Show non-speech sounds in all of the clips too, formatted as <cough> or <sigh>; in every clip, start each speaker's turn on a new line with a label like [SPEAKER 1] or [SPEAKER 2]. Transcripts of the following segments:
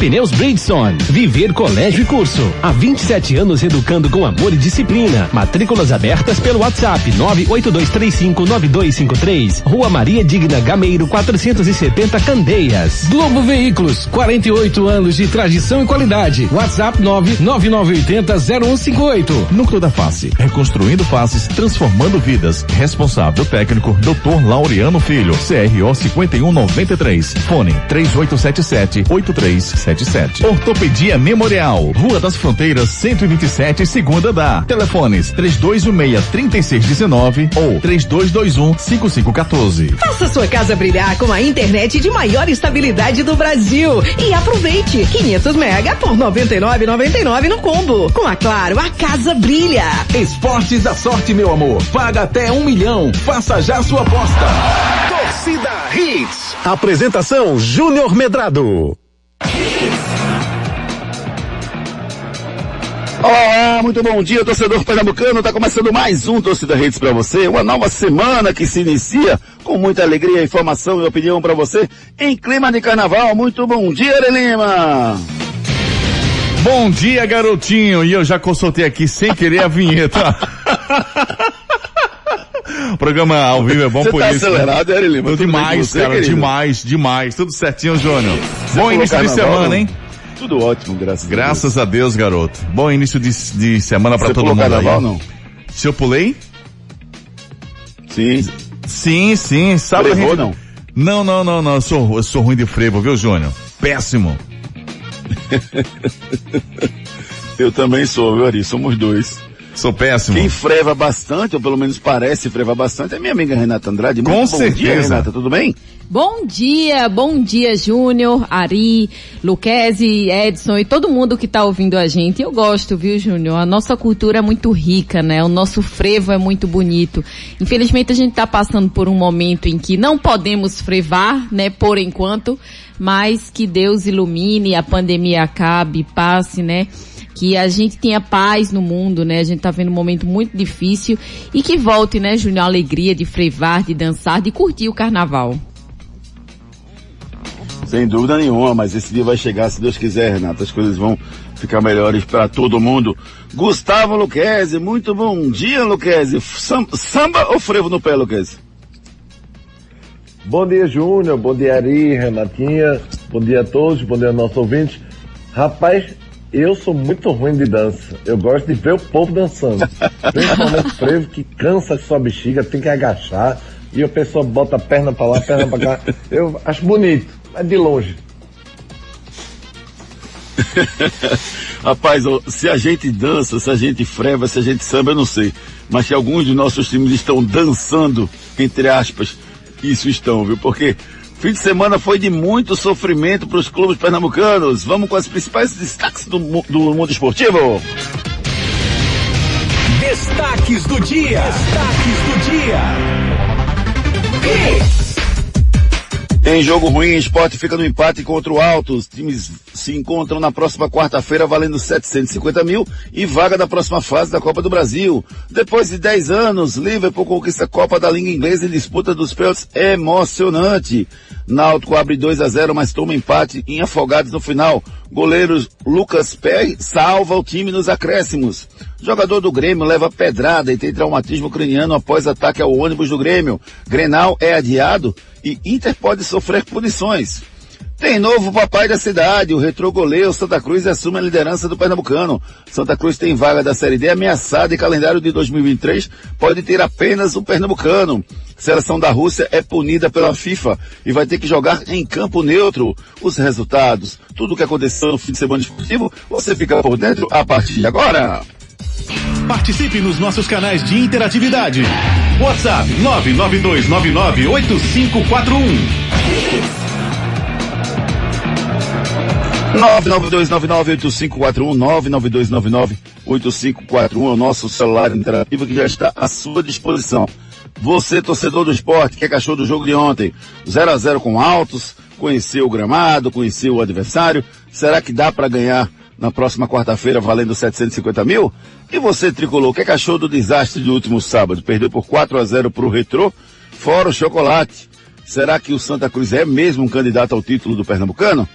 [SPEAKER 1] Pneus Bridgestone. Viver colégio e curso. Há 27 anos educando com amor e disciplina. Matrículas abertas pelo WhatsApp 982359253. Rua Maria Digna Gameiro 470 Candeias. Globo Veículos. 48 anos de tradição e qualidade. WhatsApp 999800158.
[SPEAKER 2] Núcleo da Face. Reconstruindo faces, transformando vidas. Responsável técnico Dr. Laureano Filho. CRO 5193. Fone 3877 83 Ortopedia Memorial, Rua das Fronteiras, 127, segunda da. Telefones 3216-3619 ou 3221-5514.
[SPEAKER 3] Faça sua casa brilhar com a internet de maior estabilidade do Brasil e aproveite 500 mega por 99,99 no combo. Com a Claro, a casa brilha.
[SPEAKER 4] Esportes da sorte, meu amor. Paga até um milhão. Faça já sua aposta. Torcida Hits.
[SPEAKER 1] Apresentação Júnior Medrado.
[SPEAKER 5] Olá, muito bom dia, torcedor pernambucano. Tá começando mais um Torcida Redes para você. Uma nova semana que se inicia com muita alegria, informação e opinião para você em clima de carnaval. Muito bom dia, Lima.
[SPEAKER 2] Bom dia, garotinho. E eu já consultei aqui sem querer a vinheta. <laughs> O programa ao vivo é bom
[SPEAKER 5] Você
[SPEAKER 2] por
[SPEAKER 5] tá
[SPEAKER 2] isso. né?
[SPEAKER 5] acelerado, né? Lima?
[SPEAKER 2] Demais,
[SPEAKER 5] você,
[SPEAKER 2] cara,
[SPEAKER 5] querido?
[SPEAKER 2] demais, demais. Tudo certinho, Júnior. Bom início de semana, hein?
[SPEAKER 5] Tudo ótimo, graças,
[SPEAKER 2] Graças a Deus, garoto. Bom início de, de semana
[SPEAKER 5] a
[SPEAKER 2] pra
[SPEAKER 5] Deus. Você
[SPEAKER 2] todo mundo
[SPEAKER 5] carnaval,
[SPEAKER 2] aí.
[SPEAKER 5] não?
[SPEAKER 2] Se eu pulei?
[SPEAKER 5] Sim.
[SPEAKER 2] Sim, sim. Sabe a
[SPEAKER 5] Frevou,
[SPEAKER 2] gente-
[SPEAKER 5] não?
[SPEAKER 2] Não, não, não, não. Eu sou, eu sou ruim de frevo, viu, Júnior? Péssimo. <laughs>
[SPEAKER 5] Eu também sou, viu, Ari? Somos dois.
[SPEAKER 2] Sou péssimo.
[SPEAKER 5] Quem freva bastante, ou pelo menos parece frevar bastante, é minha amiga Renata Andrade.
[SPEAKER 2] Com
[SPEAKER 5] Muito bom dia,
[SPEAKER 2] certeza.
[SPEAKER 5] Renata, tudo bem?
[SPEAKER 6] Bom dia, bom dia, Júnior, Ari, Luquezzi, Edson e todo mundo que tá ouvindo a gente. Eu gosto, viu, Júnior? A nossa cultura é muito rica, né? O nosso frevo é muito bonito. Infelizmente a gente tá passando por um momento em que não podemos frevar, né, por enquanto, mas que Deus ilumine, a pandemia acabe, passe, né? Que a gente tenha paz no mundo, né? A gente tá vendo um momento muito difícil e que volte, né, Júnior, a alegria de frevar, de dançar, de curtir o carnaval.
[SPEAKER 5] Sem dúvida nenhuma, mas esse dia vai chegar, se Deus quiser, Renata. As coisas vão ficar melhores para todo mundo. Gustavo Luquezzi, muito bom dia, Luquezzi. Sam- Samba ou frevo no pé, Luquezzi?
[SPEAKER 7] Bom dia, Júnior. Bom dia, Ari, Renatinha. Bom dia a todos. Bom dia aos nossos ouvintes. Rapaz, eu sou muito ruim de dança. Eu gosto de ver o povo dançando. Principalmente frevo que cansa sua bexiga, tem que agachar. E a pessoa bota a perna pra lá, a perna pra cá. Eu acho bonito, mas de longe. <laughs>
[SPEAKER 5] Rapaz, se a gente dança, se a gente freva, se a gente samba, eu não sei. Mas que alguns de nossos times estão dançando, entre aspas, isso estão, viu? Porque fim de semana foi de muito sofrimento para os clubes pernambucanos. Vamos com as principais destaques do, do mundo esportivo.
[SPEAKER 4] Destaques do dia. Destaques do dia.
[SPEAKER 5] Em jogo ruim, esporte fica no empate contra o Alto. Os times se encontram na próxima quarta-feira valendo 750 mil e vaga da próxima fase da Copa do Brasil. Depois de 10 anos, Liverpool conquista a Copa da Língua Inglesa em disputa dos pênaltis emocionante. Náutico abre 2 a 0, mas toma empate em afogados no final. Goleiro Lucas Perry salva o time nos acréscimos. Jogador do Grêmio leva pedrada e tem traumatismo craniano após ataque ao ônibus do Grêmio. Grenal é adiado e Inter pode sofrer punições. Tem novo papai da cidade, o retrogoleiro Santa Cruz assume a liderança do Pernambucano. Santa Cruz tem vaga da Série D ameaçada e calendário de 2023 pode ter apenas um Pernambucano. Seleção da Rússia é punida pela FIFA e vai ter que jogar em campo neutro. Os resultados, tudo o que aconteceu no fim de semana esportivo, você fica por dentro a partir de agora.
[SPEAKER 8] Participe nos nossos canais de interatividade. WhatsApp 992998541.
[SPEAKER 5] 992998541, 992998541 é o nosso celular interativo que já está à sua disposição. Você, torcedor do esporte, que achou do jogo de ontem? 0 a 0 com altos, conheceu o gramado, conheceu o adversário. Será que dá para ganhar na próxima quarta-feira valendo 750 mil? E você, tricolor, que achou do desastre do último sábado? Perdeu por 4 a 0 para o Retrô, fora o chocolate. Será que o Santa Cruz é mesmo um candidato ao título do Pernambucano?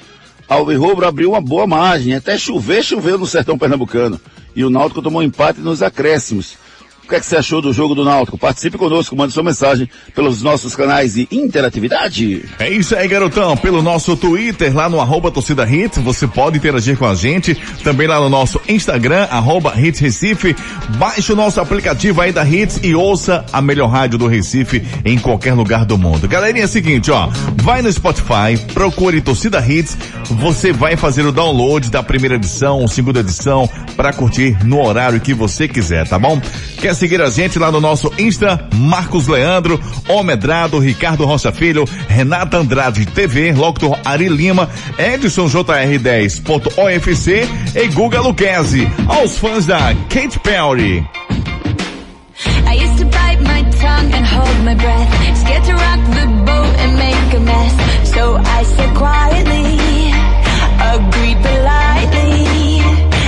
[SPEAKER 5] Alvirrubro abriu uma boa margem, até chover, choveu no sertão pernambucano. E o Náutico tomou empate nos acréscimos. O que, é que você achou do jogo do Náutico? Participe conosco, mande sua mensagem pelos nossos canais de interatividade.
[SPEAKER 2] É isso aí, garotão. Pelo nosso Twitter, lá no arroba torcida hits, você pode interagir com a gente. Também lá no nosso Instagram, arroba hits Recife. Baixe o nosso aplicativo aí da Hits e ouça a melhor rádio do Recife em qualquer lugar do mundo. Galerinha, é o seguinte, ó. Vai no Spotify, procure torcida hits. Você vai fazer o download da primeira edição, segunda edição, para curtir no horário que você quiser, tá bom? Quer seguir a gente lá no nosso Insta, Marcos Leandro, Omedrado, Ricardo Rocha Filho, Renata Andrade TV, Locutor Ari Lima, Edson JR10.ofc e Guga Luquezzi. Aos fãs da Kate Perry.
[SPEAKER 9] I used to bite my tongue and hold my breath. Scared to rock the boat and make a mess. So I said quietly, agreed politely.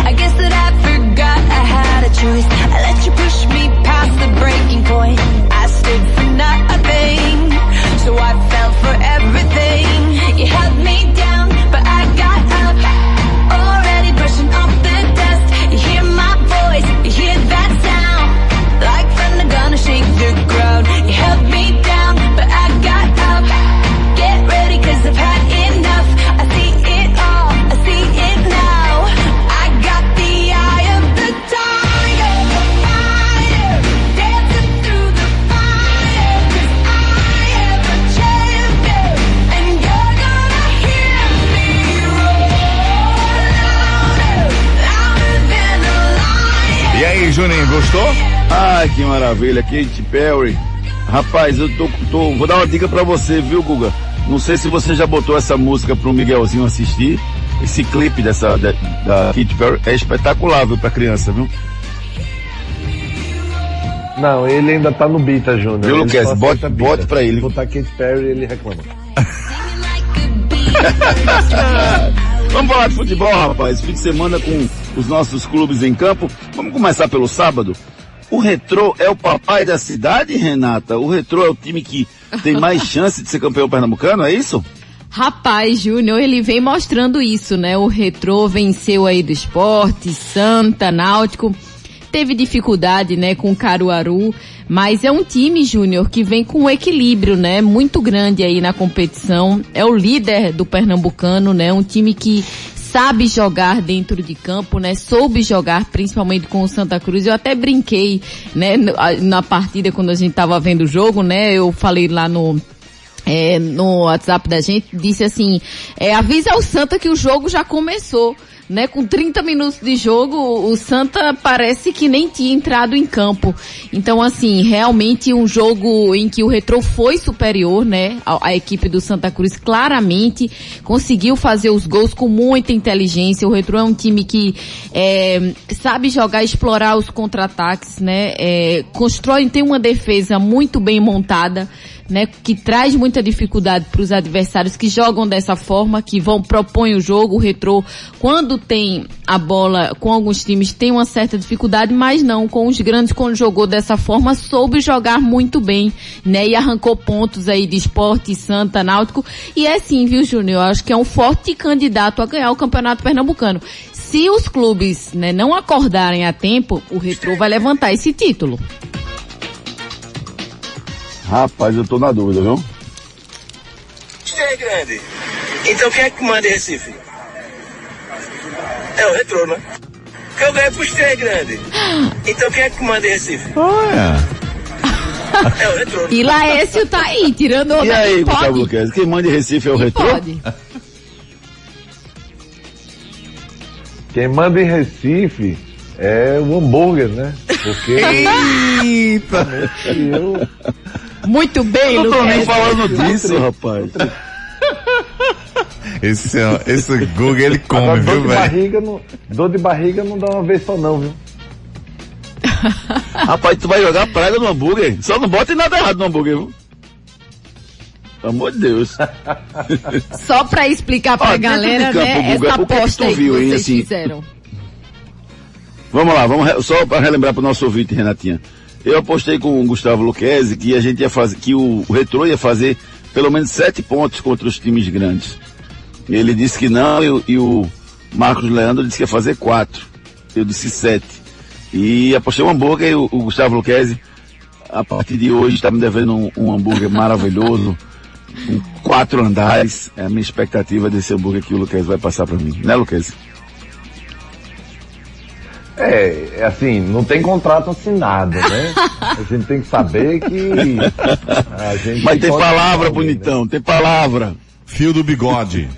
[SPEAKER 9] I guess that I forgot I had a choice. I let you push me past the breaking point. I stood for nothing. So I fell for everything.
[SPEAKER 2] Juninho, gostou?
[SPEAKER 5] Ai, que maravilha, Kate Perry. Rapaz, eu tô, tô- vou dar uma dica pra você, viu, Guga? Não sei se você já botou essa música pro Miguelzinho assistir. Esse clipe dessa, da, da Kate Perry é espetacular, viu, pra criança, viu?
[SPEAKER 7] Não, ele ainda tá no Bita, Júnior.
[SPEAKER 5] Viu,
[SPEAKER 7] só
[SPEAKER 5] Bote- bote pra ele.
[SPEAKER 7] Se botar Katy Perry, ele reclama. <laughs>
[SPEAKER 5] Vamos falar de futebol, rapaz. Fim de semana com os nossos clubes em campo. Vamos começar pelo sábado. O Retrô é o papai da cidade, Renata? O Retrô é o time que tem mais <laughs> chance de ser campeão pernambucano, é isso?
[SPEAKER 6] Rapaz, Júnior, ele vem mostrando isso, né? O Retrô venceu aí do esporte, Santa, Náutico. Teve dificuldade, né, com o Caruaru, mas é um time, Júnior, que vem com um equilíbrio, né, muito grande aí na competição. É o líder do Pernambucano, né? Um time que sabe jogar dentro de campo, né? Soube jogar principalmente com o Santa Cruz. Eu até brinquei, né, na partida quando a gente tava vendo o jogo, né? Eu falei lá no é, no WhatsApp da gente, disse assim, é, avisa ao Santa que o jogo já começou. Né, com 30 minutos de jogo, o Santa parece que nem tinha entrado em campo. Então, assim, realmente um jogo em que o Retrô foi superior, né, à, à equipe do Santa Cruz, claramente conseguiu fazer os gols com muita inteligência. O Retrô é um time que é, sabe jogar, explorar os contra-ataques, né, é, constrói, tem uma defesa muito bem montada né, que traz muita dificuldade para os adversários que jogam dessa forma, que vão propõem o jogo, o retrô, quando tem a bola com alguns times tem uma certa dificuldade, mas não com os grandes quando jogou dessa forma soube jogar muito bem, né, e arrancou pontos aí de Esporte, Santa, Náutico, e é sim, viu, Júnior, acho que é um forte candidato a ganhar o Campeonato Pernambucano. Se os clubes, né, não acordarem a tempo, o retrô vai levantar esse título.
[SPEAKER 5] Rapaz, eu tô na dúvida, viu?
[SPEAKER 10] é grande. Então quem é que manda em Recife? É o retrô, né? Porque eu ganhei pro Estrela grande. Então quem é que manda em Recife?
[SPEAKER 2] Olha.
[SPEAKER 10] É o retrô.
[SPEAKER 6] E Laércio tá aí, tirando onda.
[SPEAKER 5] E aí, Gustavo? Luquez? Quem manda em Recife é o Retrô?
[SPEAKER 6] pode?
[SPEAKER 7] Quem manda em Recife é o hambúrguer, né? Porque
[SPEAKER 2] Eita!
[SPEAKER 7] eu,
[SPEAKER 6] Muito bem,
[SPEAKER 5] Eu não tô nem
[SPEAKER 6] Lucas.
[SPEAKER 5] falando disso, rapaz. <laughs>
[SPEAKER 2] Esse, é- esse Google ele come,
[SPEAKER 7] agora dor
[SPEAKER 2] viu,
[SPEAKER 7] de
[SPEAKER 2] velho?
[SPEAKER 7] barriga não, dor de barriga não dá uma vez só não, viu? <laughs>
[SPEAKER 5] Rapaz, tu vai jogar praga no hambúrguer. Só não bota nada errado no hambúrguer, viu? Pelo amor de Deus. <laughs>
[SPEAKER 6] Só pra explicar pra
[SPEAKER 5] Ó,
[SPEAKER 6] galera,
[SPEAKER 5] de campo,
[SPEAKER 6] né,
[SPEAKER 5] Guga,
[SPEAKER 6] essa
[SPEAKER 5] o que que
[SPEAKER 6] aposta aí
[SPEAKER 5] viu, hein,
[SPEAKER 6] vocês
[SPEAKER 5] assim?
[SPEAKER 6] fizeram.
[SPEAKER 5] Vamos lá, vamos re- só para relembrar para o nosso ouvinte, Renatinha. Eu apostei com o Gustavo Luquezzi que a gente ia fazer, que o, o Retrô ia fazer pelo menos sete pontos contra os times grandes. Ele disse que não e, o- e o Marcos Leandro disse que ia fazer quatro. Eu disse sete. E apostei um hambúrguer e o, o Gustavo Luquezzi, a partir de hoje, está me devendo um, um hambúrguer maravilhoso, com quatro andares. É a minha expectativa desse hambúrguer que o Luquezzi vai passar para mim. Né, Luquezzi?
[SPEAKER 7] É, é assim, não tem contrato assinado, né? A gente tem que saber que a gente
[SPEAKER 5] Mas tem palavra,
[SPEAKER 7] alguém, né?
[SPEAKER 5] bonitão, tem palavra.
[SPEAKER 2] Fio do bigode.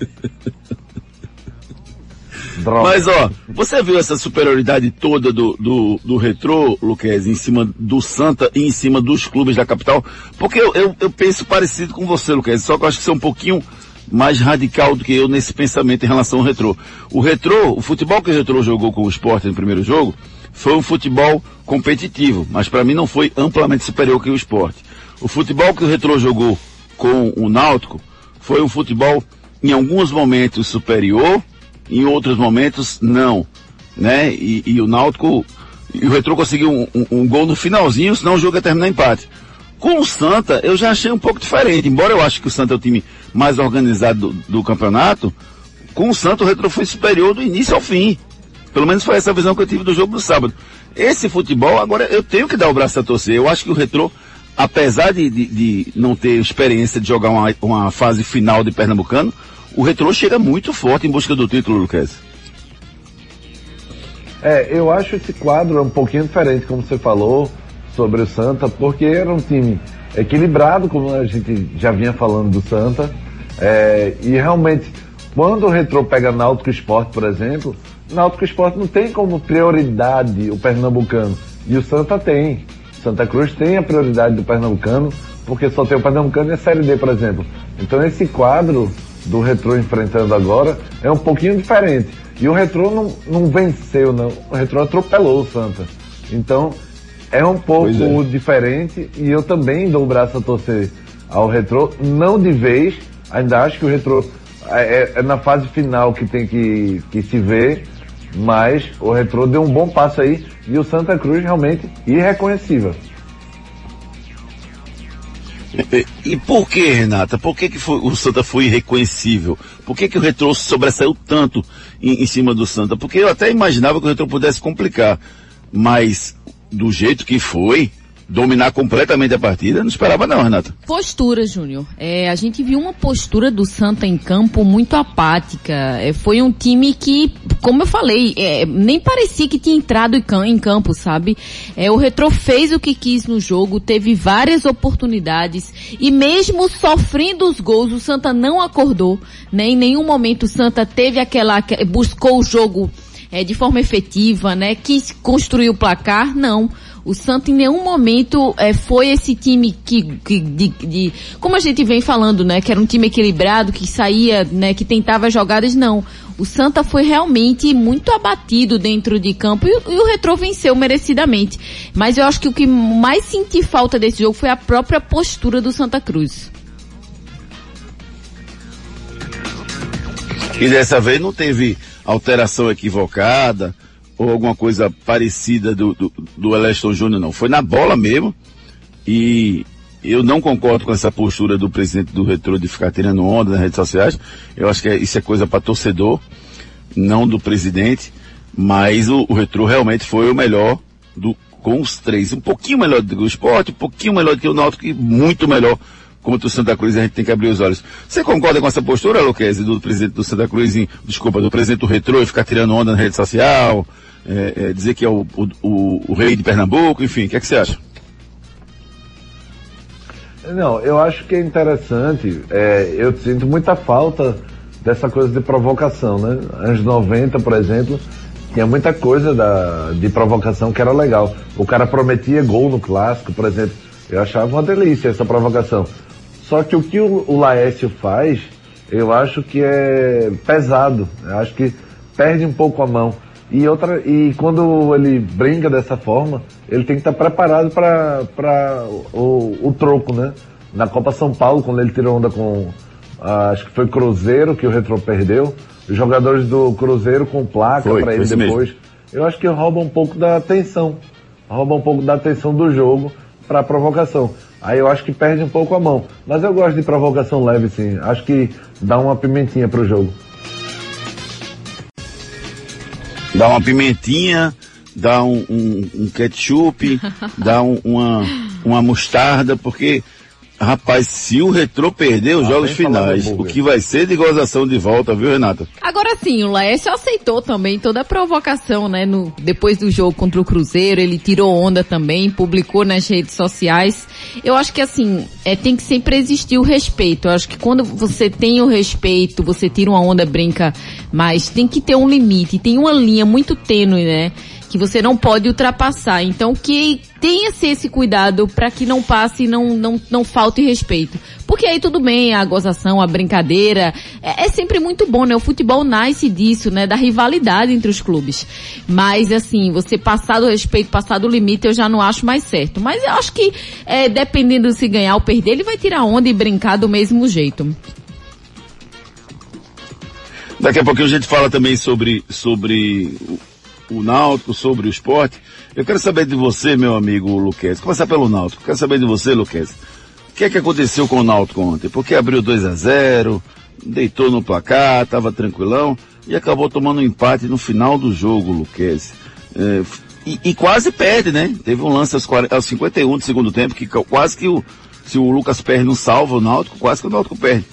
[SPEAKER 7] Droga.
[SPEAKER 5] Mas ó, você viu essa superioridade toda do, do, do retrô, Luquez, em cima do Santa e em cima dos clubes da capital? Porque eu, eu, eu penso parecido com você, Luquez, só que eu acho que você é um pouquinho mais radical do que eu nesse pensamento em relação ao retrô. O retrô, o futebol que o retrô jogou com o esporte no primeiro jogo, foi um futebol competitivo, mas para mim não foi amplamente superior que o esporte. O futebol que o retrô jogou com o Náutico foi um futebol em alguns momentos superior, em outros momentos não, né? E, e o Náutico, e o Retrô conseguiu um, um- um gol no finalzinho, senão o jogo ia terminar em empate. Com o Santa, eu já achei um pouco diferente, embora eu acho que o Santa é o time mais organizado do, do campeonato, com o Santa o Retrô foi superior do início ao fim. Pelo menos foi essa visão que eu tive do jogo do sábado. Esse futebol, agora eu tenho que dar o braço a torcer. Eu acho que o Retrô, apesar de, de- de não ter experiência de jogar uma, uma fase final de Pernambucano, o Retrô chega muito forte em busca do título, Lucas.
[SPEAKER 7] É, eu acho esse quadro um pouquinho diferente, como você falou, sobre o Santa, porque era um time equilibrado, como a gente já vinha falando do Santa, é, e realmente, quando o Retrô pega Náutico Esporte, por exemplo, Náutico Esporte não tem como prioridade o Pernambucano, e o Santa tem. Santa Cruz tem a prioridade do Pernambucano, porque só tem o Pernambucano e a Série D, por exemplo. Então esse quadro do Retrô enfrentando agora é um pouquinho diferente. E o Retrô não, não venceu, não. O Retrô atropelou o Santa. Então, é um pouco
[SPEAKER 5] é.
[SPEAKER 7] diferente e eu também dou o braço a torcer ao Retrô, não de vez, ainda acho que o Retrô é, é- é na fase final que tem que, que se ver, mas o Retrô deu um bom passo aí e o Santa Cruz realmente irreconhecível.
[SPEAKER 5] E, e por que, Renata? Por que, que foi- o Santa foi irreconhecível? Por que, que o Retrô se sobressaiu tanto em, em cima do Santa? Porque eu até imaginava que o Retrô pudesse complicar, mas do jeito que foi, dominar completamente a partida, não esperava não, Renata.
[SPEAKER 6] Postura, Júnior. É, a gente viu uma postura do Santa em campo muito apática. É, foi um time que, como eu falei, é, nem parecia que tinha entrado em cam- em campo, sabe? É, o Retro fez o que quis no jogo, teve várias oportunidades e mesmo sofrendo os gols, o Santa não acordou. Né? Em nenhum momento o Santa teve aquela, aque- buscou o jogo é, de forma efetiva, né? Quis construir o placar, não. O Santa em nenhum momento é, foi esse time que, que de, de- como a gente vem falando, né? Que era um time equilibrado, que saía, né? Que tentava jogadas, não. O Santa foi realmente muito abatido dentro de campo e, o- e o Retrô venceu merecidamente. Mas eu acho que o que mais senti falta desse jogo foi a própria postura do Santa Cruz.
[SPEAKER 5] E dessa vez não teve alteração equivocada ou alguma coisa parecida do, do, do Júnior, não. Foi na bola mesmo. E eu não concordo com essa postura do presidente do Retro de ficar tirando onda nas redes sociais. Eu acho que isso é coisa para torcedor, não do presidente. Mas o, o Retro realmente foi o melhor do, com os três. Um pouquinho melhor do que o esporte, um pouquinho melhor do que o Náutico e muito melhor contra o Santa Cruz. A gente tem que abrir os olhos. Você concorda com essa postura, Luquezzi, do presidente do Santa Cruz, em, desculpa, do presidente do Retro e ficar tirando onda na rede social, é, é, dizer que é o, o, o- o rei de Pernambuco, enfim, o que é que você acha?
[SPEAKER 7] Não, eu acho que é interessante. é, eu sinto muita falta dessa coisa de provocação, né? Anos 90, por exemplo, tinha muita coisa da, de provocação que era legal. O cara prometia gol no clássico, por exemplo. Eu achava uma delícia essa provocação. Só que o que o, o Laércio faz, eu acho que é pesado. Eu acho que perde um pouco a mão. E outra, e quando ele brinca dessa forma, ele tem que estar preparado para o, o troco, né? Na Copa São Paulo, quando ele tirou onda com, ah, acho que foi Cruzeiro que o Retro perdeu, os jogadores do Cruzeiro com placa para ele
[SPEAKER 5] isso mesmo.
[SPEAKER 7] depois. Eu acho que rouba um pouco da atenção, rouba um pouco da atenção do jogo para a provocação. Aí eu acho que perde um pouco a mão. Mas eu gosto de provocação leve, sim. Acho que dá uma pimentinha pro jogo.
[SPEAKER 5] Dá uma pimentinha, dá um, um, um ketchup, <laughs> dá um- uma, uma mostarda, porque, rapaz, se o retrô perder os
[SPEAKER 7] Ah,
[SPEAKER 5] jogos finais, o que vai ser de gozação de volta, viu, Renata?
[SPEAKER 6] Agora sim, o Laércio aceitou também toda a provocação, né? No, depois do jogo contra o Cruzeiro, ele tirou onda também, publicou nas redes sociais. Eu acho que assim, é, tem que sempre existir o respeito. Eu acho que quando você tem o respeito, você tira uma onda, brinca, mas tem que ter um limite, tem uma linha muito tênue, né? Que você não pode ultrapassar. Então que tenha-se esse cuidado para que não passe e não, não, não falte respeito. Porque aí tudo bem, a gozação, a brincadeira, é, é sempre muito bom, né? O futebol nasce disso, né? Da rivalidade entre os clubes. Mas assim, você passar do respeito, passar do limite, eu já não acho mais certo. Mas eu acho que, é, dependendo se ganhar ou perder, ele vai tirar onda e brincar do mesmo jeito.
[SPEAKER 5] Daqui a pouquinho a gente fala também sobre, sobre o, Náutico, sobre o esporte. Eu quero saber de você, meu amigo Luquez. Começar pelo Náutico. Quero saber de você, Luquez. O que é que aconteceu com o Náutico ontem? Porque abriu 2 a 0 deitou no placar, estava tranquilão e acabou tomando um empate no final do jogo, Luquez. É, e, e quase perde, né? Teve um lance aos, 40, aos 51 do segundo tempo que quase que o, se o Lucas perde não salva o Náutico, quase que o Náutico perde.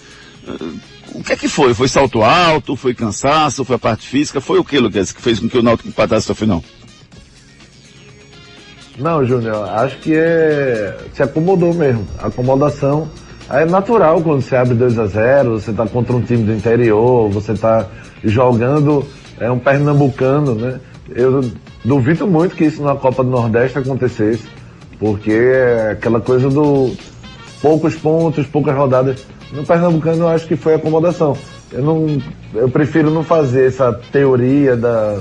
[SPEAKER 5] O que é que foi? Foi salto alto? Foi cansaço? Foi a parte física? Foi o que, Lucas, que fez com que o Náutico empatasse ao final?
[SPEAKER 7] Não, Júnior, acho que é. Se acomodou mesmo. Acomodação. É natural quando você abre 2 a 0 você tá contra um time do interior, você tá jogando é um pernambucano, né? Eu duvido muito que isso na Copa do Nordeste acontecesse, porque é aquela coisa do poucos pontos, poucas rodadas. No Pernambucano eu acho que foi acomodação. Eu não, eu prefiro não fazer essa teoria da,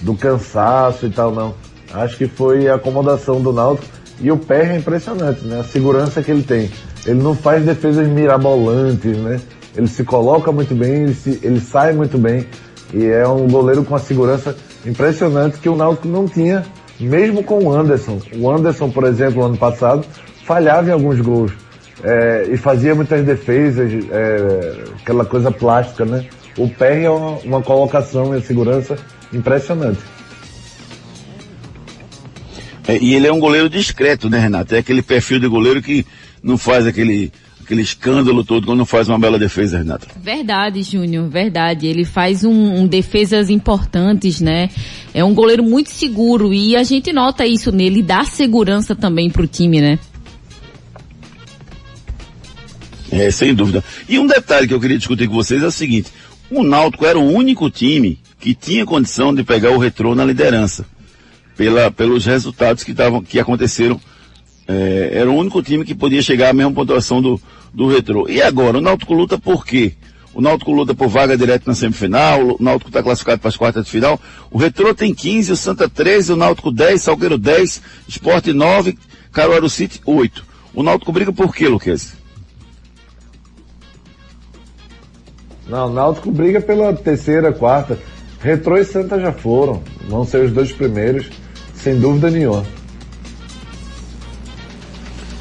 [SPEAKER 7] do cansaço e tal, não. Acho que foi a acomodação do Náutico e o pé é impressionante, né? A segurança que ele tem. Ele não faz defesas mirabolantes, né? Ele se coloca muito bem, ele, se- ele sai muito bem e é um goleiro com a segurança impressionante que o Náutico não tinha, mesmo com o Anderson. O Anderson, por exemplo, ano passado, falhava em alguns gols é, e fazia muitas defesas, é, aquela coisa plástica, né? O pé é uma, uma colocação e a segurança impressionante.
[SPEAKER 5] É, e ele é um goleiro discreto, né, Renato? É aquele perfil de goleiro que não faz aquele, aquele escândalo todo quando faz uma bela defesa, Renato.
[SPEAKER 6] Verdade, Júnior, verdade. Ele faz um, um defesas importantes, né? É um goleiro muito seguro e a gente nota isso nele, dá segurança também pro time, né?
[SPEAKER 5] É, sem dúvida. E um detalhe que eu queria discutir com vocês é o seguinte: o Náutico era o único time que tinha condição de pegar o retrô na liderança. Pela, pelos resultados que, tavam, que aconteceram. É, era o único time que podia chegar à mesma pontuação do, do retrô. E agora, o Náutico luta por quê? O Náutico luta por vaga direta na semifinal, o Náutico está classificado para as quartas de final. O Retrô tem 15, o Santa 13, o Náutico 10, Salgueiro 10, Esporte 9, Caruaru City 8. O Náutico briga por quê, Luquez?
[SPEAKER 7] Não, o Náutico briga pela terceira, quarta. Retrô e Santa já foram. Vão ser os dois primeiros, sem dúvida nenhuma.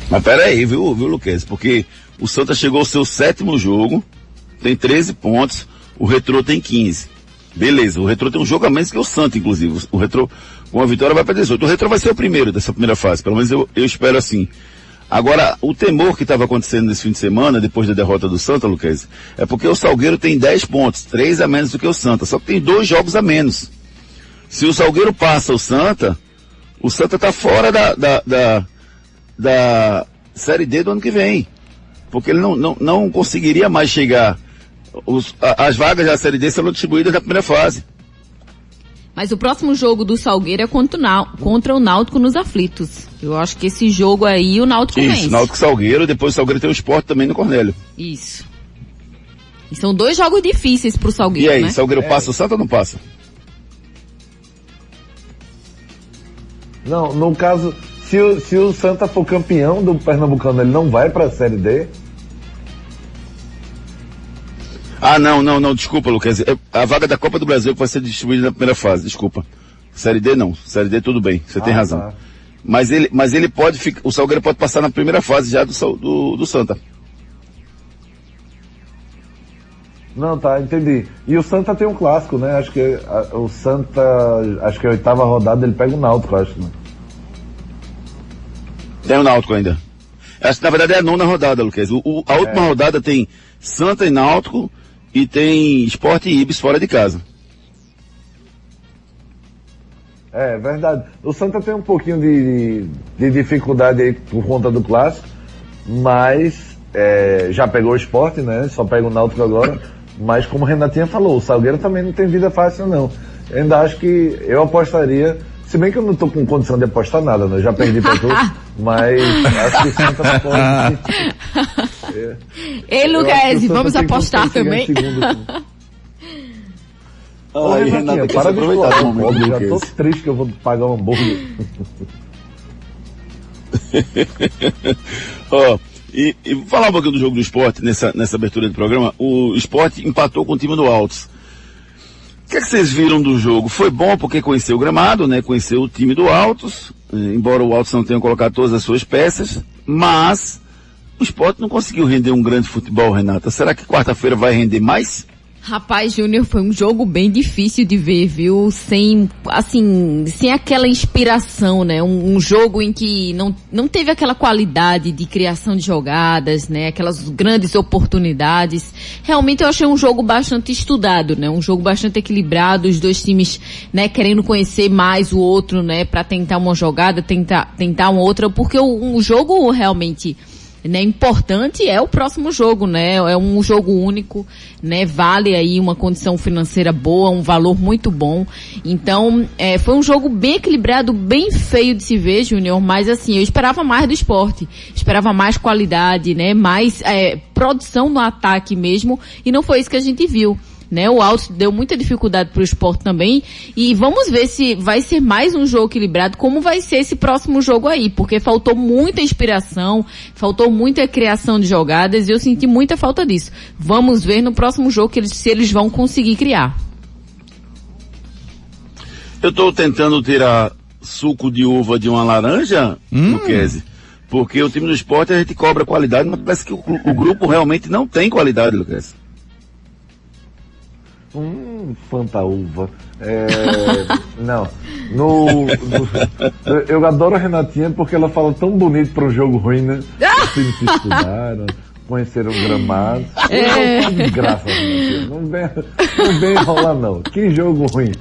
[SPEAKER 5] Mas pera aí, viu, viu, Luquez? Porque o Santa chegou ao seu sétimo jogo, tem 13 pontos, o Retrô tem 15. Beleza, o Retrô tem um jogo a menos que o Santa, inclusive. O Retrô, com a vitória, vai para 18. O Retrô vai ser o primeiro dessa primeira fase, pelo menos eu, eu espero assim. Agora, o temor que estava acontecendo nesse fim de semana, depois da derrota do Santa, Luquez, é porque o Salgueiro tem 10 pontos, 3 a menos do que o Santa, só que tem dois jogos a menos. Se o Salgueiro passa o Santa, o Santa está fora da, da, da, da Série D do ano que vem. Porque ele não, não, não conseguiria mais chegar. Os, as vagas da Série D serão distribuídas na primeira fase.
[SPEAKER 6] Mas o próximo jogo do Salgueiro é contra o, Nau- contra o Náutico nos aflitos. Eu acho que esse jogo aí o Náutico
[SPEAKER 5] Isso,
[SPEAKER 6] vence.
[SPEAKER 5] Náutico e Salgueiro, depois o Salgueiro tem o esporte também no Cornélio.
[SPEAKER 6] Isso. E são dois jogos difíceis pro
[SPEAKER 5] E
[SPEAKER 6] Salgueiro,
[SPEAKER 5] aí,
[SPEAKER 6] né?
[SPEAKER 5] Salgueiro passa o Santa ou não passa?
[SPEAKER 7] Não, no caso, se o, se o Santa for campeão do Pernambucano, ele não vai para a Série D?
[SPEAKER 5] Ah, não, não, não, desculpa, Lucas. É a vaga da Copa do Brasil vai ser distribuída na primeira fase, desculpa. Série D não. Série D tudo bem, você tem
[SPEAKER 7] Ah,
[SPEAKER 5] razão.
[SPEAKER 7] tá.
[SPEAKER 5] Mas ele, mas ele pode ficar, o Salgueiro pode passar na primeira fase já do, do, do Santa.
[SPEAKER 7] Não, tá, entendi. E o Santa tem um clássico, né? Acho que a- o Santa, acho que a oitava rodada ele pega o Náutico, acho, né?
[SPEAKER 5] Tem o Náutico ainda. Acho que na verdade é a nona rodada, Lucas. O, o- a última rodada tem Santa e Náutico e tem Sport e Ibis fora de casa.
[SPEAKER 7] É, verdade. O Santa tem um pouquinho de, de dificuldade aí por conta do clássico, mas é, já pegou o esporte, né? Só pega o Náutico agora. Mas como o Renatinha falou, o Salgueiro também não tem vida fácil não. Ainda acho que eu apostaria, se bem que eu não tô com condição de apostar nada, né? Eu já perdi pra tudo, <laughs> mas acho que <laughs> o Santa pode. É,
[SPEAKER 6] Ei, Luquezzi, vamos apostar também.
[SPEAKER 5] Renato,
[SPEAKER 7] para de
[SPEAKER 5] aproveitar
[SPEAKER 7] o
[SPEAKER 5] momento
[SPEAKER 7] já tô
[SPEAKER 5] Lucas.
[SPEAKER 7] triste que eu vou pagar um hambúrguer. <laughs>
[SPEAKER 5] Ó, e, e vou falar um pouquinho do jogo do esporte nessa, nessa abertura do programa. O esporte empatou com o time do Altos. Que, é que vocês viram do jogo? Foi bom porque conheceu o gramado, né? Conheceu o time do Altos, eh, embora o Altos não tenha colocado todas as suas peças, mas o esporte não conseguiu render um grande futebol, Renata. Será que quarta-feira vai render mais?
[SPEAKER 6] Rapaz, Júnior, foi um jogo bem difícil de ver, viu? Sem, assim, sem aquela inspiração, né? Um, um jogo em que não, não teve aquela qualidade de criação de jogadas, né? Aquelas grandes oportunidades. Realmente eu achei um jogo bastante estudado, né? Um jogo bastante equilibrado, os dois times, né? Querendo conhecer mais o outro, né? Pra tentar uma jogada, tentar, tentar uma outra, porque o, um jogo realmente né, importante é o próximo jogo, né? É um jogo único, né? Vale aí uma condição financeira boa, um valor muito bom. Então, é, foi um jogo bem equilibrado, bem feio de se ver, Júnior, mas assim, eu esperava mais do esporte. Esperava mais qualidade, né? Mais é, produção no ataque mesmo, e não foi isso que a gente viu né? O Alto deu muita dificuldade para o esporte também. E vamos ver se vai ser mais um jogo equilibrado, como vai ser esse próximo jogo aí, porque faltou muita inspiração, faltou muita criação de jogadas e eu senti muita falta disso. Vamos ver no próximo jogo que eles, se eles vão conseguir criar.
[SPEAKER 5] Eu estou tentando tirar suco de uva de uma laranja, Luquezzi, porque o time do esporte a gente cobra qualidade, mas parece que o, o grupo realmente não tem qualidade, Luquezzi.
[SPEAKER 7] Hum, fantaúva. É, <laughs> não. No, no- eu adoro a Renatinha porque ela fala tão bonito para um jogo ruim, né? Os <laughs> times se estudaram, conheceram o gramado.
[SPEAKER 6] É.
[SPEAKER 7] Que desgraça, Renatinha. Não vem, não vem enrolar, não. Que jogo ruim.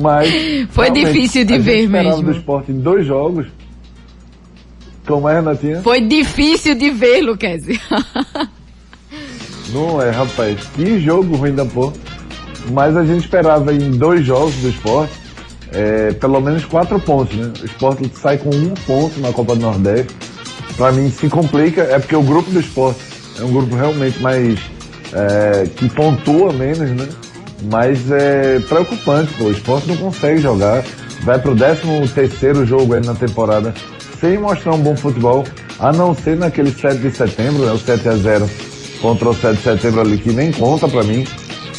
[SPEAKER 7] Mas.
[SPEAKER 6] Foi difícil de ver mesmo.
[SPEAKER 7] do esporte em dois jogos. Como é, Renatinha?
[SPEAKER 6] Foi difícil de ver, Luquezzi.
[SPEAKER 7] Não é, rapaz. Que jogo ruim da porra. Mas a gente esperava em dois jogos do esporte, é, pelo menos quatro pontos, né? O esporte sai com um ponto na Copa do Nordeste. Pra mim se complica, é porque o grupo do esporte é um grupo realmente mais. é, que pontua menos, né? Mas é preocupante, pô. O esporte não consegue jogar. Vai pro 13 terceiro jogo aí na temporada sem mostrar um bom futebol, a não ser naquele 7 de setembro, né? O 7 a 0 contra o 7 de setembro ali, que nem conta pra mim.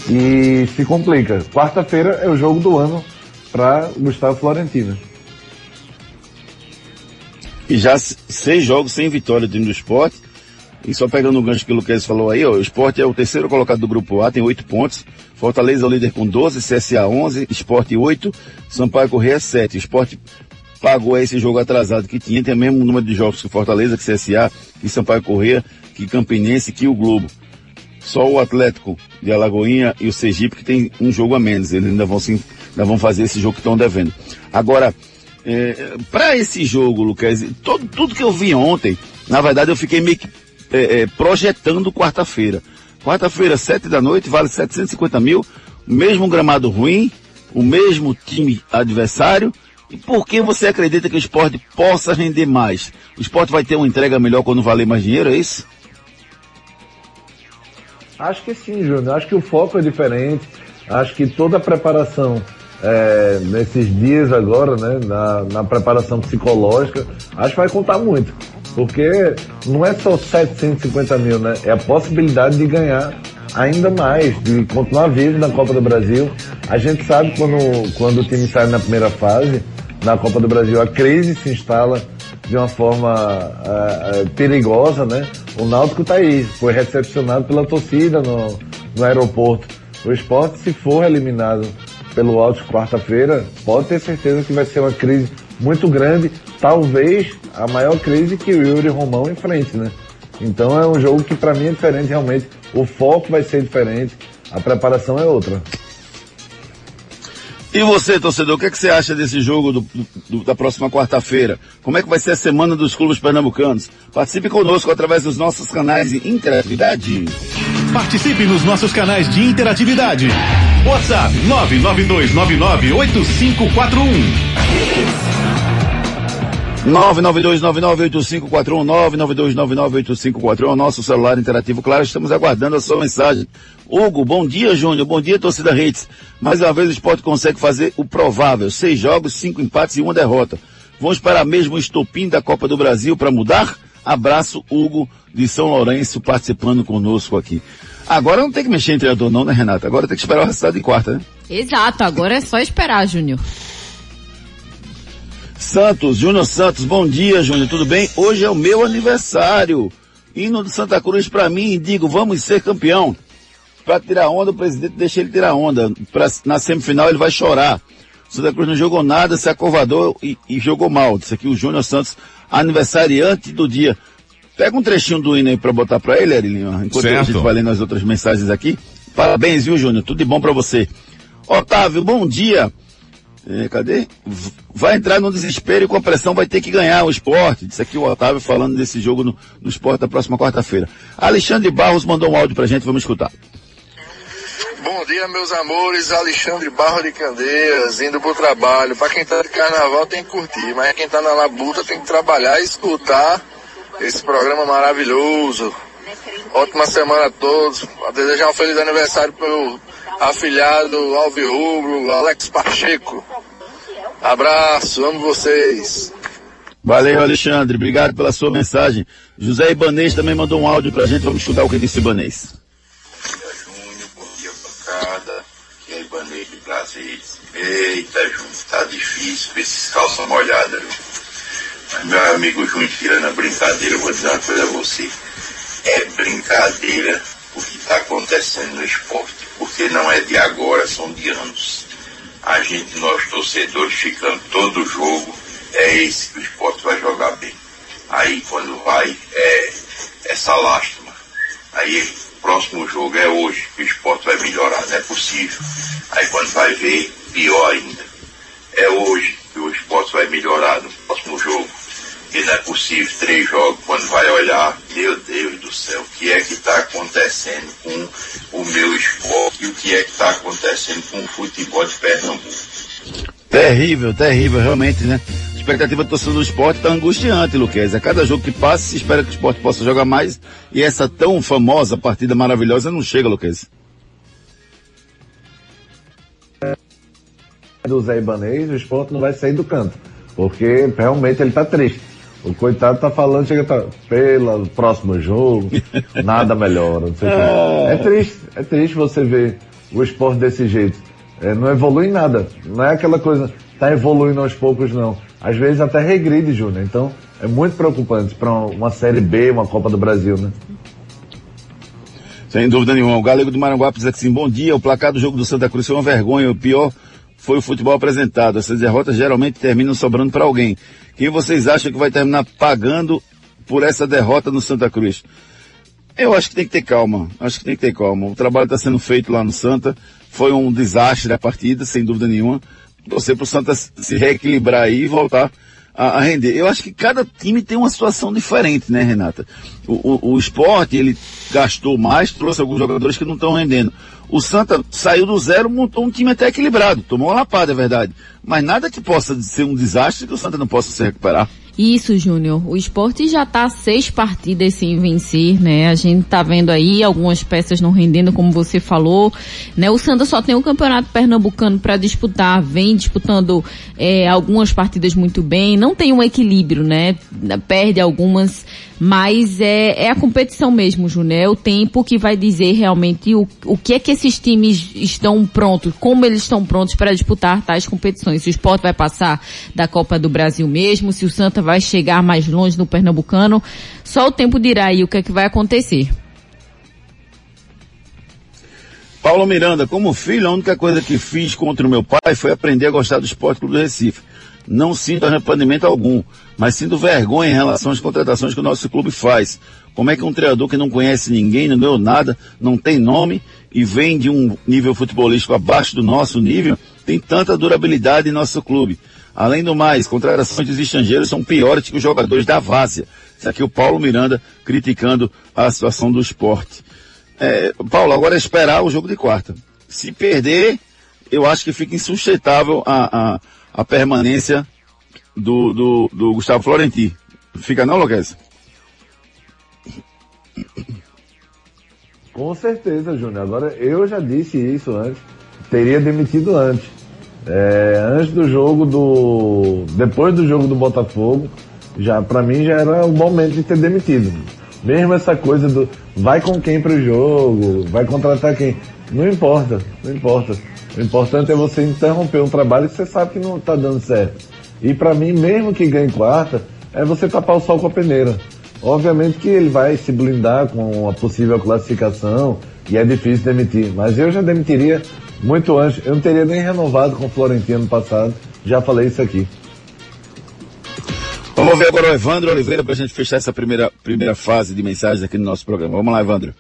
[SPEAKER 7] E se complica. Quarta-feira é o jogo do ano para Gustavo Florentino.
[SPEAKER 5] E já seis jogos sem vitória do time do esporte. E só pegando o gancho que o Luquez falou aí, ó, o esporte é o terceiro colocado do grupo A, tem oito pontos. Fortaleza é o líder com 12, CSA 11, esporte 8, Sampaio Correia 7. O esporte pagou esse jogo atrasado que tinha, tem o mesmo número de jogos que Fortaleza, que CSA, que Sampaio Correia, que Campinense, que o Globo. Só o Atlético de Alagoinha e o Sergipe que tem um jogo a menos. Eles ainda vão, se, ainda vão fazer esse jogo que estão devendo. Agora, é, para esse jogo, Lucas, todo, tudo que eu vi ontem, na verdade eu fiquei meio que é, é, projetando quarta-feira. Quarta-feira, sete da noite, vale 750 mil, o mesmo gramado ruim, o mesmo time adversário. E por que você acredita que o esporte possa render mais? O esporte vai ter uma entrega melhor quando valer mais dinheiro, é isso?
[SPEAKER 7] Acho que sim, Júnior. Acho que o foco é diferente. Acho que toda a preparação é, nesses dias agora, né, na, na preparação psicológica, acho que vai contar muito. Porque não é só 750 mil, né? É a possibilidade de ganhar ainda mais, de continuar vivo na Copa do Brasil. A gente sabe quando, quando o time sai na primeira fase, na Copa do Brasil. A crise se instala de uma forma uh, uh, perigosa, né? O Náutico está aí, foi recepcionado pela torcida no, no aeroporto. O esporte, se for eliminado pelo Alto quarta-feira, pode ter certeza que vai ser uma crise muito grande, talvez a maior crise que o Yuri Romão enfrente, né? Então é um jogo que para mim é diferente realmente, o foco vai ser diferente, a preparação é outra.
[SPEAKER 5] E você, torcedor, o que, é que você acha desse jogo do, do, da próxima quarta-feira? Como é que vai ser a semana dos clubes pernambucanos? Participe conosco através dos nossos canais de interatividade.
[SPEAKER 8] Participe nos nossos canais de interatividade. WhatsApp 992998541.
[SPEAKER 5] 992998541, 992998541, é o nosso celular interativo. Claro, estamos aguardando a sua mensagem. Hugo, bom dia, Júnior. Bom dia, torcida Redes. Mais uma vez o esporte consegue fazer o provável. Seis jogos, cinco empates e uma derrota. Vamos para mesmo o estopim da Copa do Brasil para mudar? Abraço, Hugo, de São Lourenço, participando conosco aqui. Agora não tem que mexer em treinador não, né, Renata? Agora tem que esperar o resultado de quarta, né?
[SPEAKER 6] Exato, agora é só esperar, Júnior.
[SPEAKER 5] Santos, Júnior Santos, bom dia, Júnior, tudo bem? Hoje é o meu aniversário. Hino de Santa Cruz para mim, digo, vamos ser campeão. Para tirar onda, o presidente deixa ele tirar onda. Pra, na semifinal ele vai chorar. Santa Cruz não jogou nada, se acovardou e, e jogou mal. Isso aqui o Júnior Santos, aniversariante do dia. Pega um trechinho do hino aí para botar para ele, Arilinho, enquanto certo. a gente vai lendo as outras mensagens aqui. Parabéns, viu, Júnior? Tudo de bom para você. Otávio, bom dia. É, cadê? Vai entrar no desespero e com a pressão vai ter que ganhar o esporte. Disse aqui o Otávio falando desse jogo no, no esporte da próxima quarta-feira. Alexandre Barros mandou um áudio pra gente, vamos escutar.
[SPEAKER 11] Bom dia, meus amores. Alexandre Barro de Candeias, indo pro trabalho. Para quem tá de carnaval tem que curtir, mas quem tá na labuta tem que trabalhar e escutar esse programa maravilhoso. Ótima semana a todos. A desejar um feliz aniversário pro afilhado Alvirrubro, Alex Pacheco. Abraço, amo vocês.
[SPEAKER 5] Valeu, Alexandre. Obrigado pela sua mensagem. José Ibanês também mandou um áudio pra gente. Vamos estudar o que disse Ibanês.
[SPEAKER 12] Júnior, bom dia, bancada. Que é Ibanês de Prazeres. Eita, Júnior, tá difícil com esses calças molhadas? Mas, meu amigo Júnior, tirando a brincadeira, eu vou dizer uma coisa a você. É brincadeira o que está acontecendo no esporte porque não é de agora, são de anos. A gente, nós torcedores, ficando todo jogo, é esse que o esporte vai jogar bem. Aí quando vai, é essa lástima. Aí o próximo jogo é hoje, que o esporte vai melhorar, não é possível. Aí quando vai ver, pior ainda. É hoje que o esporte vai melhorar no próximo jogo. E não é possível três jogos, quando vai olhar, meu Deus do céu, o que é que está acontecendo com o meu esporte e o que é que está acontecendo com o futebol de Pernambuco.
[SPEAKER 5] Terrível, terrível, realmente, né? A expectativa do torcedor do esporte está angustiante, Luquez. A cada jogo que passa, se espera que o esporte possa jogar mais e essa tão famosa partida maravilhosa não chega, Luquez.
[SPEAKER 7] Do Zé Ibanez, o esporte não vai sair do canto, porque realmente ele está triste. O coitado tá falando, chega tá, pelo próximo jogo, <laughs> nada melhora. É. é triste, é triste você ver o esporte desse jeito. É, não evolui nada. Não é aquela coisa, tá evoluindo aos poucos, não. Às vezes até regride, Júnior. Então, é muito preocupante para uma Série B, uma Copa do Brasil, né?
[SPEAKER 5] Sem dúvida nenhuma. O Galego do Maranguape diz assim, bom dia, o placar do jogo do Santa Cruz foi uma vergonha. O pior foi o futebol apresentado. Essas derrotas geralmente terminam sobrando para alguém. Quem vocês acham que vai terminar pagando por essa derrota no Santa Cruz? Eu acho que tem que ter calma. Acho que tem que ter calma. O trabalho está sendo feito lá no Santa. Foi um desastre a partida, sem dúvida nenhuma. Você para o Santa se reequilibrar aí e voltar a, a, render. Eu acho que cada time tem uma situação diferente, né, Renata? O, o, o esporte, ele gastou mais, trouxe alguns jogadores que não estão rendendo. O Santa saiu do zero, montou um time até equilibrado. Tomou uma lapada, é verdade. Mas nada que possa ser um desastre que o Santa não possa se recuperar.
[SPEAKER 6] Isso, Júnior. O esporte já está seis partidas sem vencer, né? A gente tá vendo aí algumas peças não rendendo, como você falou, né? O Santa só tem o campeonato pernambucano para disputar, vem disputando é, algumas partidas muito bem, não tem um equilíbrio, né? Perde algumas, mas é, é a competição mesmo, Júnior. É o tempo que vai dizer realmente o, o que é que esses times estão prontos, como eles estão prontos para disputar tais competições. Se o esporte vai passar da Copa do Brasil mesmo, se o Santa vai chegar mais longe no Pernambucano, só o tempo dirá aí o que é que vai acontecer.
[SPEAKER 5] Paulo Miranda, como filho, a única coisa que fiz contra o meu pai foi aprender a gostar do Esporte Clube do Recife. Não sinto arrependimento algum, mas sinto vergonha em relação às contratações que o nosso clube faz. Como é que um treinador que não conhece ninguém, não ganhou nada, não tem nome e vem de um nível futebolístico abaixo do nosso nível, tem tanta durabilidade em nosso clube. Além do mais, contratações dos estrangeiros são piores que os jogadores da Várzea. Isso aqui é o Paulo Miranda criticando a situação do esporte. É, Paulo, agora é esperar o jogo de quarta. Se perder, eu acho que fica insustentável a, a, a permanência do, do, do, Gustavo Florenti. Fica não, Luquez?
[SPEAKER 7] Com certeza, Júnior. Agora, eu já disse isso antes. Teria demitido antes. É, antes do jogo do. Depois do jogo do Botafogo, já para mim já era o momento de ter demitido. Mesmo essa coisa do vai com quem para o jogo, vai contratar quem. Não importa, não importa. O importante é você interromper um trabalho que você sabe que não está dando certo. E para mim, mesmo que ganhe quarta, é você tapar o sol com a peneira. Obviamente que ele vai se blindar com a possível classificação e é difícil demitir. Mas eu já demitiria muito antes. Eu não teria nem renovado com o Florentino no passado. Já falei isso aqui.
[SPEAKER 5] Vamos ver agora o Evandro Oliveira para a gente fechar essa primeira, primeira fase de mensagens aqui no nosso programa. Vamos lá, Evandro.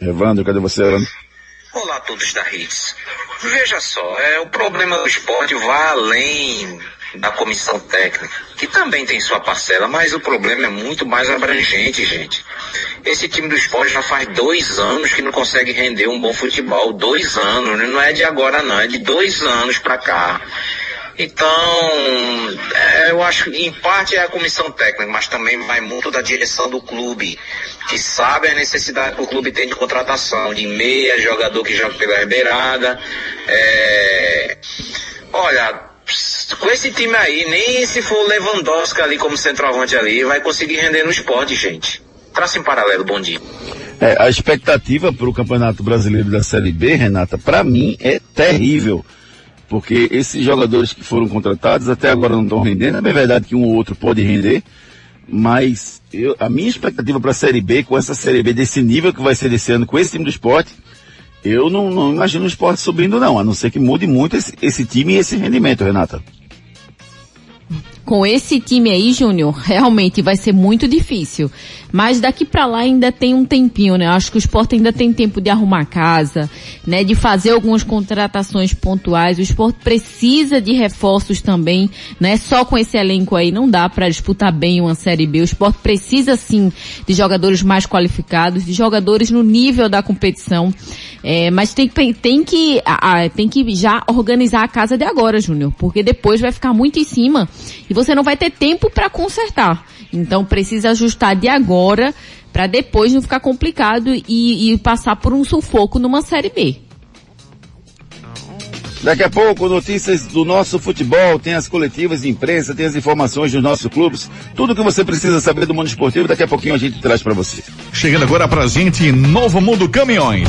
[SPEAKER 5] Evandro, cadê você, Evandro?
[SPEAKER 13] Olá a todos da Hits. Veja só, é, o problema do esporte vai além da comissão técnica, que também tem sua parcela, mas o problema é muito mais abrangente, gente. Esse time do esporte já faz dois anos que não consegue render um bom futebol. Dois anos, né? não é de agora não, é de dois anos para cá. Então, é, eu acho que em parte é a comissão técnica, mas também vai muito da direção do clube, que sabe a necessidade que o clube tem de contratação, de meia, jogador que joga pela beirada. É... Olha, com esse time aí, nem se for Lewandowski ali como centroavante ali, vai conseguir render no esporte, gente. Traça em paralelo, bom dia.
[SPEAKER 5] É, a expectativa para o Campeonato Brasileiro da Série B, Renata, para mim é terrível porque esses jogadores que foram contratados até agora não estão rendendo. É verdade que um ou outro pode render, mas eu, a minha expectativa para a Série B, com essa Série B desse nível que vai ser desse ano, com esse time do esporte, eu não, não imagino o esporte subindo não, a não ser que mude muito esse, esse time e esse rendimento, Renata
[SPEAKER 6] com esse time aí, Júnior, realmente vai ser muito difícil. Mas daqui para lá ainda tem um tempinho, né? Acho que o esporte ainda tem tempo de arrumar casa, né? De fazer algumas contratações pontuais. O esporte precisa de reforços também, né? Só com esse elenco aí não dá para disputar bem uma Série B. O esporte precisa sim de jogadores mais qualificados, de jogadores no nível da competição. É, mas tem, tem que, tem que já organizar a casa de agora, Júnior, porque depois vai ficar muito em cima e você não vai ter tempo para consertar. Então precisa ajustar de agora para depois não ficar complicado e, e passar por um sufoco numa série B.
[SPEAKER 5] Daqui a pouco, notícias do nosso futebol, tem as coletivas de imprensa, tem as informações dos nossos clubes, tudo que você precisa saber do mundo esportivo, daqui a pouquinho a gente traz para você.
[SPEAKER 8] Chegando agora pra gente, Novo Mundo Caminhões.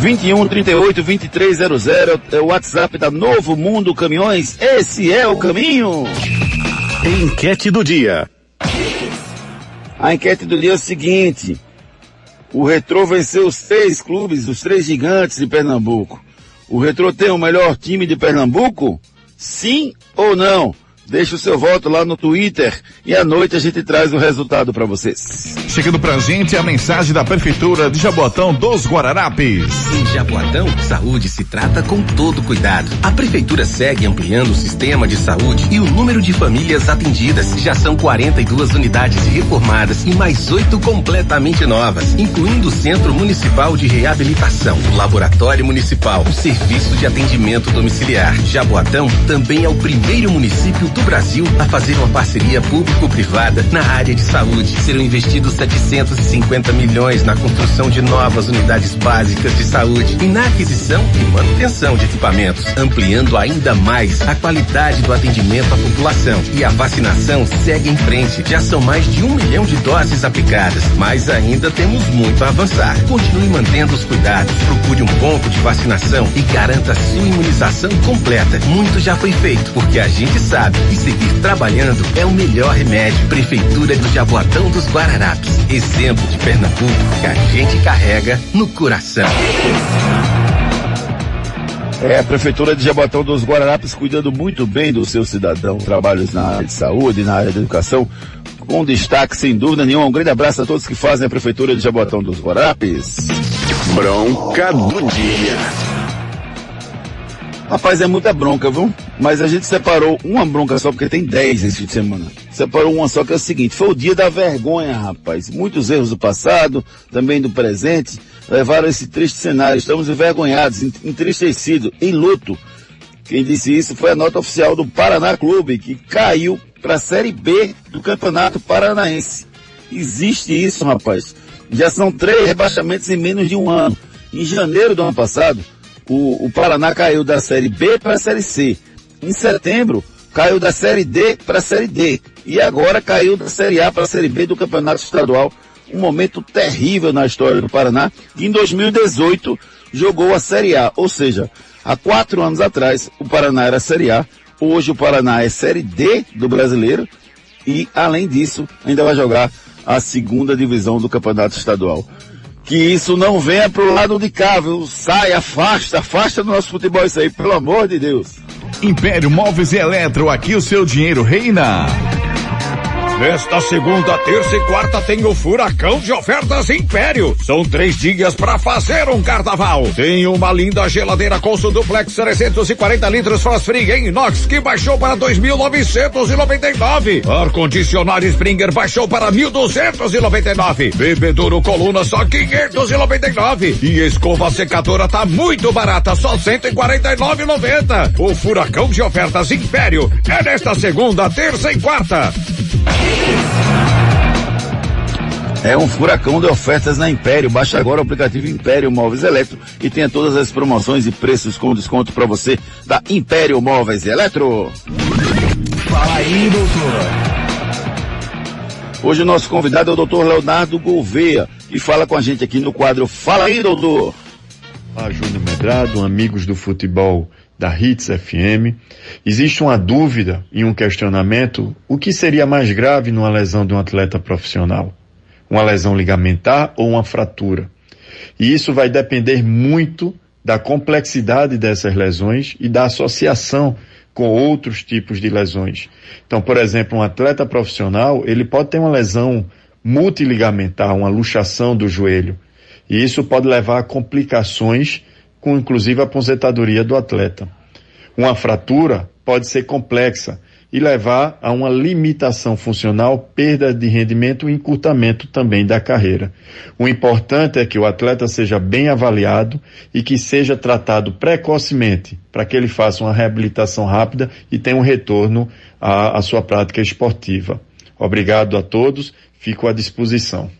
[SPEAKER 5] 21 38 2300 é o WhatsApp da Novo Mundo Caminhões. Esse é o caminho.
[SPEAKER 8] Enquete do dia.
[SPEAKER 5] A enquete do dia é o seguinte: o Retrô venceu os três clubes, os três gigantes de Pernambuco. O Retrô tem o melhor time de Pernambuco? Sim ou não? Deixe o seu voto lá no Twitter e à noite a gente traz o resultado para vocês.
[SPEAKER 2] Chegando pra gente a mensagem da Prefeitura de Jaboatão dos Guararapes.
[SPEAKER 14] Em Jaboatão, saúde se trata com todo cuidado. A Prefeitura segue ampliando o sistema de saúde e o número de famílias atendidas. Já são 42 unidades reformadas e mais oito completamente novas, incluindo o Centro Municipal de Reabilitação, o Laboratório Municipal, o Serviço de Atendimento Domiciliar. Jaboatão também é o primeiro município do Brasil a fazer uma parceria público-privada na área de saúde. Serão investidos 750 milhões na construção de novas unidades básicas de saúde e na aquisição e manutenção de equipamentos, ampliando ainda mais a qualidade do atendimento à população. E a vacinação segue em frente. Já são mais de um milhão de doses aplicadas, mas ainda temos muito a avançar. Continue mantendo os cuidados, procure um ponto de vacinação e garanta sua imunização completa. Muito já foi feito, porque a gente sabe e seguir trabalhando é o melhor remédio. Prefeitura do Jaboatão dos Guararapes. Exemplo de Pernambuco que a gente carrega no coração.
[SPEAKER 5] É, a Prefeitura de Jaboatão dos Guararapes cuidando muito bem do seu cidadão. Trabalhos na área de saúde, na área da educação, com destaque, sem dúvida nenhuma. Um grande abraço a todos que fazem a Prefeitura de Jaboatão dos Guararapes.
[SPEAKER 4] Bronca do dia.
[SPEAKER 5] Rapaz, é muita bronca, viu? Mas a gente separou uma bronca só, porque tem 10 esse fim de semana. Separou uma só, que é o seguinte, foi o dia da vergonha, rapaz. Muitos erros do passado, também do presente, levaram esse triste cenário. Estamos envergonhados, entristecidos, em luto. Quem disse isso foi a nota oficial do Paraná Clube, que caiu para a Série B do Campeonato Paranaense. Existe isso, rapaz. Já são três rebaixamentos em menos de um ano. Em janeiro do ano passado, o, o Paraná caiu da Série B para a Série C. Em setembro, caiu da Série D para a Série D. E agora caiu da Série A para a Série B do Campeonato Estadual. Um momento terrível na história do Paraná. Em 2018 jogou a Série A. Ou seja, há quatro anos atrás o Paraná era Série A. Hoje o Paraná é Série D do brasileiro. E além disso, ainda vai jogar a segunda divisão do Campeonato Estadual que isso não venha pro lado de cá, viu? Sai, afasta, afasta do nosso futebol isso aí, pelo amor de Deus.
[SPEAKER 2] Império Móveis e Eletro, aqui o seu dinheiro reina.
[SPEAKER 15] Nesta segunda, terça e quarta tem o Furacão de Ofertas Império. São três dias para fazer um carnaval. Tem uma linda geladeira Consul Duplex 340 litros Frost Free em inox que baixou para 2.999. Ar-condicionado Springer baixou para 1.299. Bebedouro Coluna só 599. E escova secadora tá muito barata, só 149,90. O Furacão de Ofertas Império é nesta segunda, terça e quarta.
[SPEAKER 5] É um furacão de ofertas na Império. Baixe agora o aplicativo Império Móveis Eletro e tenha todas as promoções e preços com desconto para você da Império Móveis e Eletro.
[SPEAKER 4] Fala aí, doutor.
[SPEAKER 5] Hoje o nosso convidado é o doutor Leonardo Gouveia, que fala com a gente aqui no quadro Fala aí, doutor.
[SPEAKER 16] Olá, Júnior Medrado, amigos do futebol da Hits FM. Existe uma dúvida e um questionamento: o que seria mais grave numa lesão de um atleta profissional? Uma lesão ligamentar ou uma fratura? E isso vai depender muito da complexidade dessas lesões e da associação com outros tipos de lesões. Então, por exemplo, um atleta profissional, ele pode ter uma lesão multiligamentar, uma luxação do joelho. E isso pode levar a complicações com inclusive a aposentadoria do atleta. Uma fratura pode ser complexa e levar a uma limitação funcional, perda de rendimento e encurtamento também da carreira. O importante é que o atleta seja bem avaliado e que seja tratado precocemente, para que ele faça uma reabilitação rápida e tenha um retorno à, à sua prática esportiva. Obrigado a todos, fico à disposição.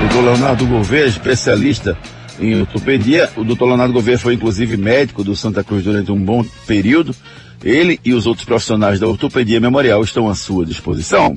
[SPEAKER 5] Doutor Leonardo Gouveia, especialista em ortopedia. O doutor Leonardo Gouveia foi inclusive médico do Santa Cruz durante um bom período. Ele e os outros profissionais da ortopedia memorial estão à sua disposição.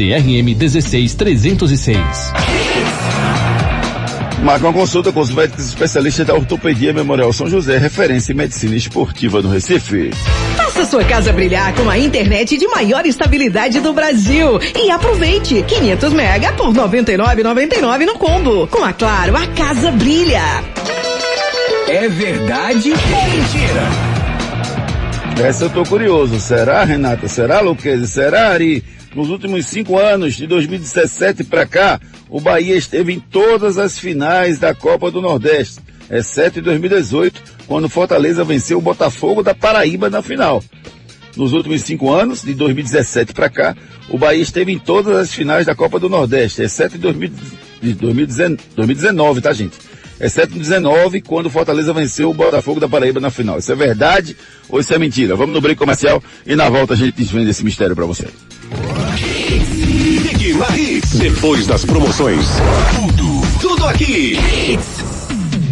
[SPEAKER 1] CRM 16306.
[SPEAKER 5] Marca uma consulta com os médicos especialistas da Ortopedia Memorial São José, referência em medicina esportiva no Recife.
[SPEAKER 3] Faça sua casa brilhar com a internet de maior estabilidade do Brasil e aproveite 500 mega por 99,99 no combo. Com a Claro, a casa brilha.
[SPEAKER 4] É verdade ou mentira?
[SPEAKER 5] Essa eu tô curioso. Será, Renata? Será, Luquezzi? Será, Ari? Nos últimos cinco anos, de 2017 para cá, o Bahia esteve em todas as finais da Copa do Nordeste, exceto em 2018, quando Fortaleza venceu o Botafogo da Paraíba na final. Nos últimos cinco anos, de 2017 para cá, o Bahia esteve em todas as finais da Copa do Nordeste, exceto em 2000, de 2019, tá, gente? Exceto em 19, quando o Fortaleza venceu o Botafogo da Paraíba na final. Isso é verdade ou isso é mentira? Vamos no break comercial e na volta a gente desvenda esse mistério para você.
[SPEAKER 8] Depois das promoções. Tudo, tudo aqui.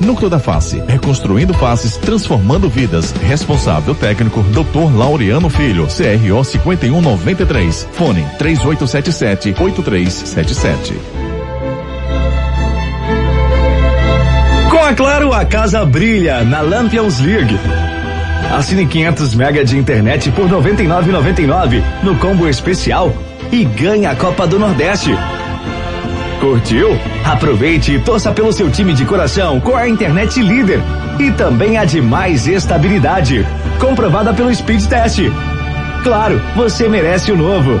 [SPEAKER 2] Núcleo da Face, reconstruindo faces, transformando vidas. Responsável técnico, Dr. Laureano Filho, CRO 5193. Fone 3877 8377.
[SPEAKER 17] Com a Claro, a casa brilha na Lampions League. Assine 500 mega de internet por 99,99 no combo especial e ganhe a Copa do Nordeste. Curtiu? Aproveite e torça pelo seu time de coração com a internet líder e também a de mais estabilidade, comprovada pelo Speed Test. Claro, você merece o novo.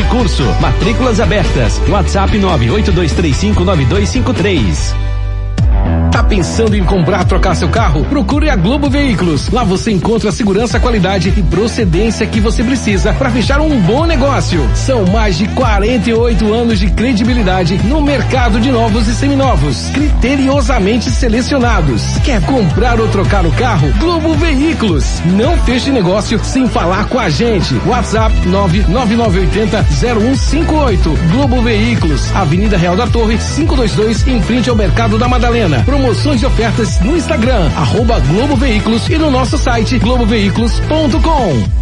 [SPEAKER 1] e Curso. Matrículas abertas. WhatsApp 982359253. Tá pensando em comprar, trocar seu carro? Procure a Globo Veículos. Lá você encontra a segurança, qualidade e procedência que você precisa para fechar um bom negócio. São mais de 48 anos de credibilidade no mercado de novos e seminovos, criteriosamente selecionados. Quer comprar ou trocar o carro? Globo Veículos. Não feche negócio sem falar com a gente. WhatsApp 999800158. Globo Veículos, Avenida Real da Torre, 522, em frente ao Mercado da Madalena. Promoções e ofertas no Instagram, arroba Globo Veículos e no nosso site globoveículos.com.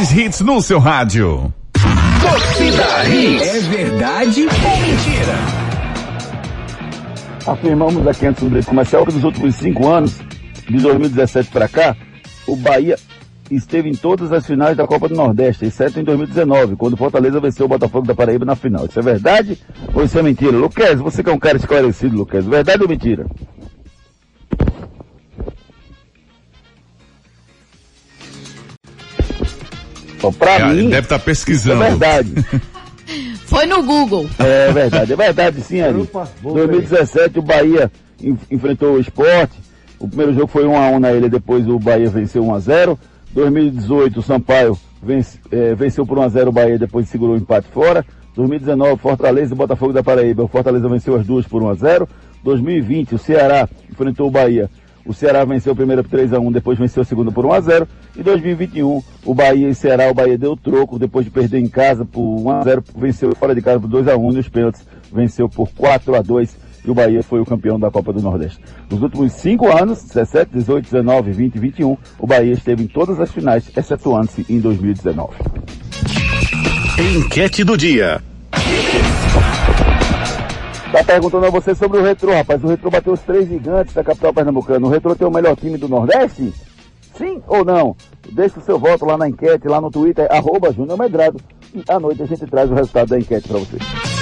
[SPEAKER 8] Mais hits no seu rádio.
[SPEAKER 4] Torcida Hits.
[SPEAKER 18] É verdade ou mentira?
[SPEAKER 5] Afirmamos aqui antes do break comercial que nos últimos cinco anos, de 2017 para cá, o Bahia esteve em todas as finais da Copa do Nordeste, exceto em 2019, quando o Fortaleza venceu o Botafogo da Paraíba na final. Isso é verdade ou isso é mentira? Luquez, você que é um cara esclarecido, Luquez, verdade ou mentira? Bom, pra
[SPEAKER 2] É,
[SPEAKER 5] mim,
[SPEAKER 2] deve estar
[SPEAKER 5] é
[SPEAKER 2] pesquisando.
[SPEAKER 5] verdade. <laughs>
[SPEAKER 6] Foi no Google.
[SPEAKER 5] É verdade, é verdade sim, Ari. 2017 o Bahia en- enfrentou o esporte. O primeiro jogo foi 1x1 na ilha, depois o Bahia venceu 1x0. 2018 o Sampaio vence- eh, venceu por 1x0 o Bahia, depois segurou o empate fora. 2019 Fortaleza e Botafogo da Paraíba. O Fortaleza venceu as duas por 1x0. 2020 o Ceará enfrentou o Bahia. O Ceará venceu a primeira por 3x1, depois venceu a segunda por 1x0. E 2021, o Bahia e Ceará, o Bahia deu troco, depois de perder em casa por 1x0, venceu fora de casa por 2x1 nos pênaltis, venceu por 4x2 e o Bahia foi o campeão da Copa do Nordeste. Nos últimos cinco anos, 17, 18, 19, 20 e 21, o Bahia esteve em todas as finais, excetuando-se em 2019.
[SPEAKER 8] Enquete do dia.
[SPEAKER 5] Tá perguntando a você sobre o Retro, rapaz. O Retro bateu os três gigantes da capital pernambucana. O Retro tem o melhor time do Nordeste? Sim ou não? Deixe o seu voto lá na enquete, lá no Twitter, arroba Júnior Medrado. E à noite a gente traz o resultado da enquete para você.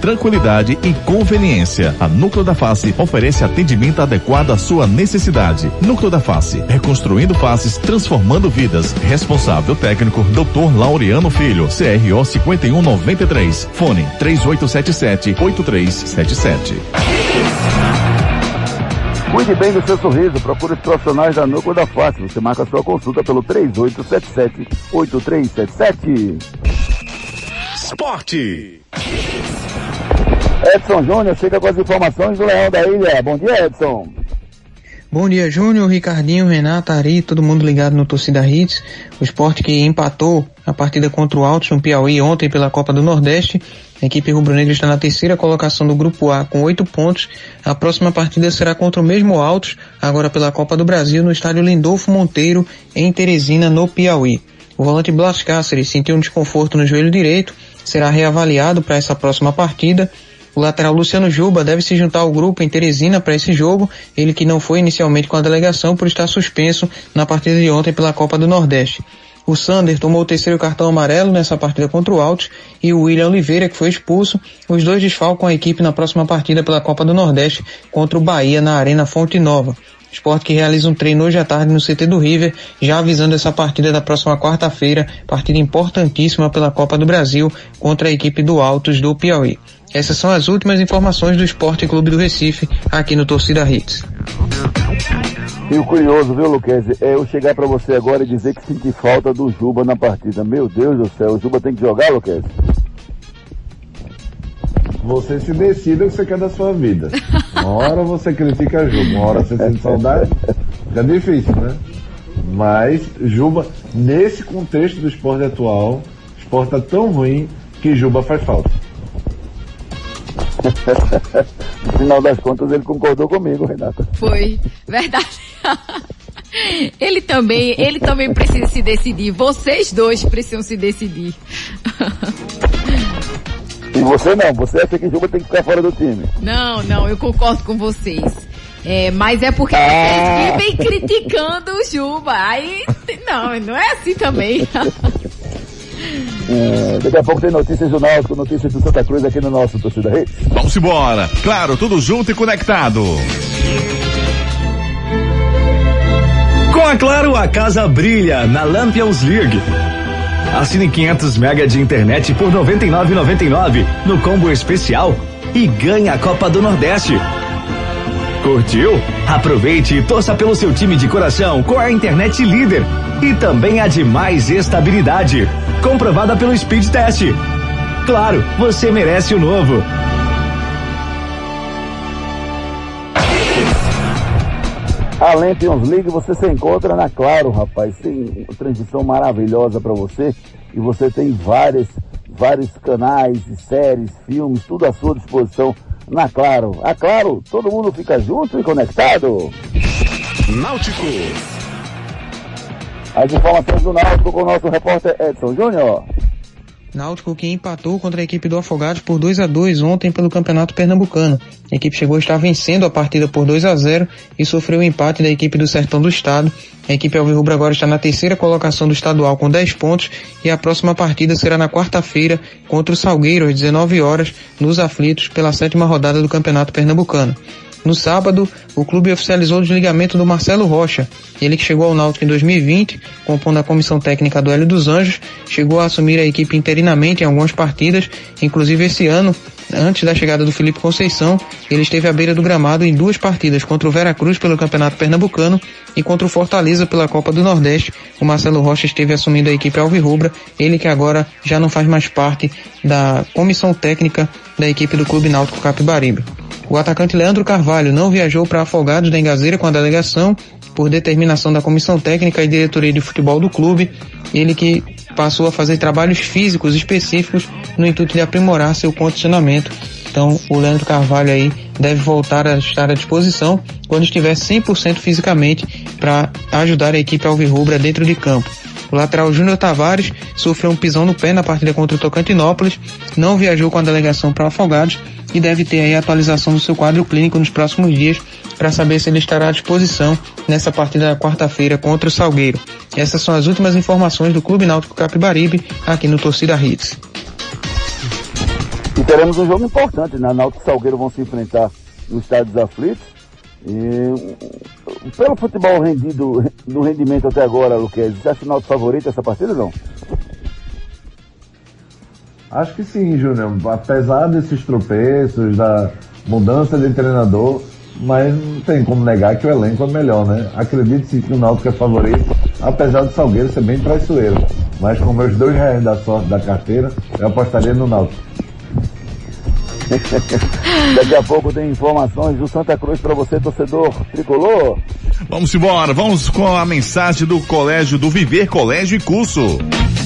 [SPEAKER 2] tranquilidade e conveniência. A Núcleo da Face oferece atendimento adequado à sua necessidade. Núcleo da Face, reconstruindo faces, transformando vidas. Responsável técnico, Dr. Laureano Filho, CRO 5193. Fone 3877 8377.
[SPEAKER 5] Cuide bem do seu sorriso, procure os profissionais da Núcleo da Face. Você marca sua consulta pelo 3877-8377.
[SPEAKER 8] Esporte.
[SPEAKER 5] Edson Júnior chega com as informações do Leão da Ilha. Bom dia, Edson.
[SPEAKER 19] Bom dia, Júnior, Ricardinho, Renato, Ari, todo mundo ligado no Torcida Hits. O esporte que empatou a partida contra o Altos no Piauí ontem pela Copa do Nordeste. A equipe rubro-negra está na terceira colocação do Grupo A com oito pontos. A próxima partida será contra o mesmo Altos, agora pela Copa do Brasil, no estádio Lindolfo Monteiro, em Teresina, no Piauí. O volante Blas Cáceres sentiu um desconforto no joelho direito, será reavaliado para essa próxima partida. O lateral Luciano Juba deve se juntar ao grupo em Teresina para esse jogo, ele que não foi inicialmente com a delegação por estar suspenso na partida de ontem pela Copa do Nordeste. O Sander tomou o terceiro cartão amarelo nessa partida contra o Altos e o William Oliveira, que foi expulso, os dois desfalcam a equipe na próxima partida pela Copa do Nordeste contra o Bahia na Arena Fonte Nova. Esporte que realiza um treino hoje à tarde no CT do River, já avisando essa partida da próxima quarta-feira, partida importantíssima pela Copa do Brasil contra a equipe do Altos do Piauí. Essas são as últimas informações do Esporte Clube do Recife, aqui no Torcida Hits.
[SPEAKER 5] E o curioso, viu, Luquezzi, é eu chegar pra você agora e dizer que senti falta do Juba na partida. Meu Deus do céu, o Juba tem que jogar, Luquezzi?
[SPEAKER 7] Você se decida o que você quer da sua vida. Uma hora você critica Juba, uma hora você sente saudade. Fica difícil, né? Mas Juba, nesse contexto do esporte atual, o esporte tá tão ruim que Juba faz falta.
[SPEAKER 5] No final das contas, ele concordou comigo, Renata.
[SPEAKER 6] Foi, verdade. <laughs> Ele também, ele também precisa se decidir. Vocês dois precisam se decidir.
[SPEAKER 5] E você não, você acha que Juba tem que ficar fora do time?
[SPEAKER 6] Não, não, eu concordo com vocês. É, mas é porque
[SPEAKER 5] Ah.
[SPEAKER 6] vocês vivem criticando o Juba. Aí, não, não é assim também. <laughs>
[SPEAKER 5] É, daqui a pouco tem notícias do Náutico, notícias do Santa Cruz aqui no nosso Torcida Reis.
[SPEAKER 2] Vamos embora. Claro, tudo junto e conectado.
[SPEAKER 17] Com a Claro, a casa brilha na Lampions League. Assine 500 mega de internet por 99,99 no combo especial e ganhe a Copa do Nordeste. Curtiu? Aproveite e torça pelo seu time de coração com a internet líder e também a de mais estabilidade, comprovada pelo Speed Test. Claro, você merece o novo.
[SPEAKER 5] A Lampions League você se encontra na Claro, rapaz. Tem uma transmissão maravilhosa para você e você tem várias, vários canais, séries, filmes, tudo à sua disposição na Claro. A Claro, todo mundo fica junto e conectado.
[SPEAKER 8] Náutico.
[SPEAKER 5] As informações do Náutico com o nosso repórter Edson Júnior.
[SPEAKER 19] Náutico que empatou contra a equipe do Afogados por 2 a 2 ontem pelo Campeonato Pernambucano. A equipe chegou a estar vencendo a partida por 2 a 0 e sofreu o empate da equipe do Sertão do Estado. A equipe Alvirrubra agora está na terceira colocação do estadual com 10 pontos e a próxima partida será na quarta-feira contra o Salgueiro às 19 horas nos aflitos pela sétima rodada do Campeonato Pernambucano. No sábado, o clube oficializou o desligamento do Marcelo Rocha. Ele que chegou ao Náutico em 2020, compondo a comissão técnica do Hélio dos Anjos, chegou a assumir a equipe interinamente em algumas partidas, inclusive esse ano, antes da chegada do Felipe Conceição, ele esteve à beira do gramado em duas partidas, contra o Vera Cruz pelo Campeonato Pernambucano e contra o Fortaleza pela Copa do Nordeste. O Marcelo Rocha esteve assumindo a equipe Alvirrubra, ele que agora já não faz mais parte da comissão técnica da equipe do Clube Náutico Capibaribe. O atacante Leandro Carvalho não viajou para Afogados da Engazeira com a delegação por determinação da comissão técnica e diretoria de futebol do clube. Ele que passou a fazer trabalhos físicos específicos no intuito de aprimorar seu condicionamento. Então, o Leandro Carvalho aí deve voltar a estar à disposição quando estiver 100% fisicamente para ajudar a equipe alvirrubra dentro de campo. O lateral Júnior Tavares sofreu um pisão no pé na partida contra o Tocantinópolis, não viajou com a delegação para Afogados e deve ter aí a atualização do seu quadro clínico nos próximos dias para saber se ele estará à disposição nessa partida da quarta-feira contra o Salgueiro. Essas são as últimas informações do Clube Náutico Capibaribe aqui no Torcida Hits.
[SPEAKER 5] E teremos um jogo importante, né? Náutico e Salgueiro vão se enfrentar no Estádio dos Aflitos. E pelo futebol rendido, <laughs> do rendimento até agora, Luquez, você acha o Náutico favorito essa partida ou não?
[SPEAKER 7] Acho que sim, Júnior. Apesar desses tropeços, da mudança de treinador, mas não tem como negar que o elenco é melhor, né? Acredito sim que o Náutico é favorito, apesar do Salgueiro ser bem traiçoeiro. Mas com meus dois reais da sorte da carteira, eu apostaria no Náutico. <laughs>
[SPEAKER 5] Daqui a pouco tem informações do Santa Cruz para você, torcedor tricolor.
[SPEAKER 2] Vamos embora, vamos com a mensagem do Colégio do Viver Colégio e Curso.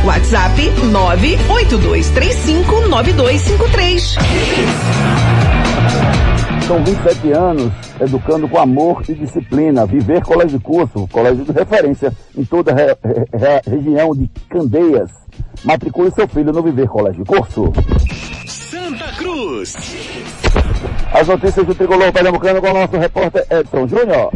[SPEAKER 3] WhatsApp 982359253.
[SPEAKER 5] São 27 anos educando com amor e disciplina. Viver Colégio de Curso, colégio de referência em toda a re- re- região de Candeias. Matricule seu filho no Viver Colégio de Curso.
[SPEAKER 8] Santa Cruz.
[SPEAKER 5] As notícias do Tricolor Pernambucano com o nosso repórter Edson Júnior.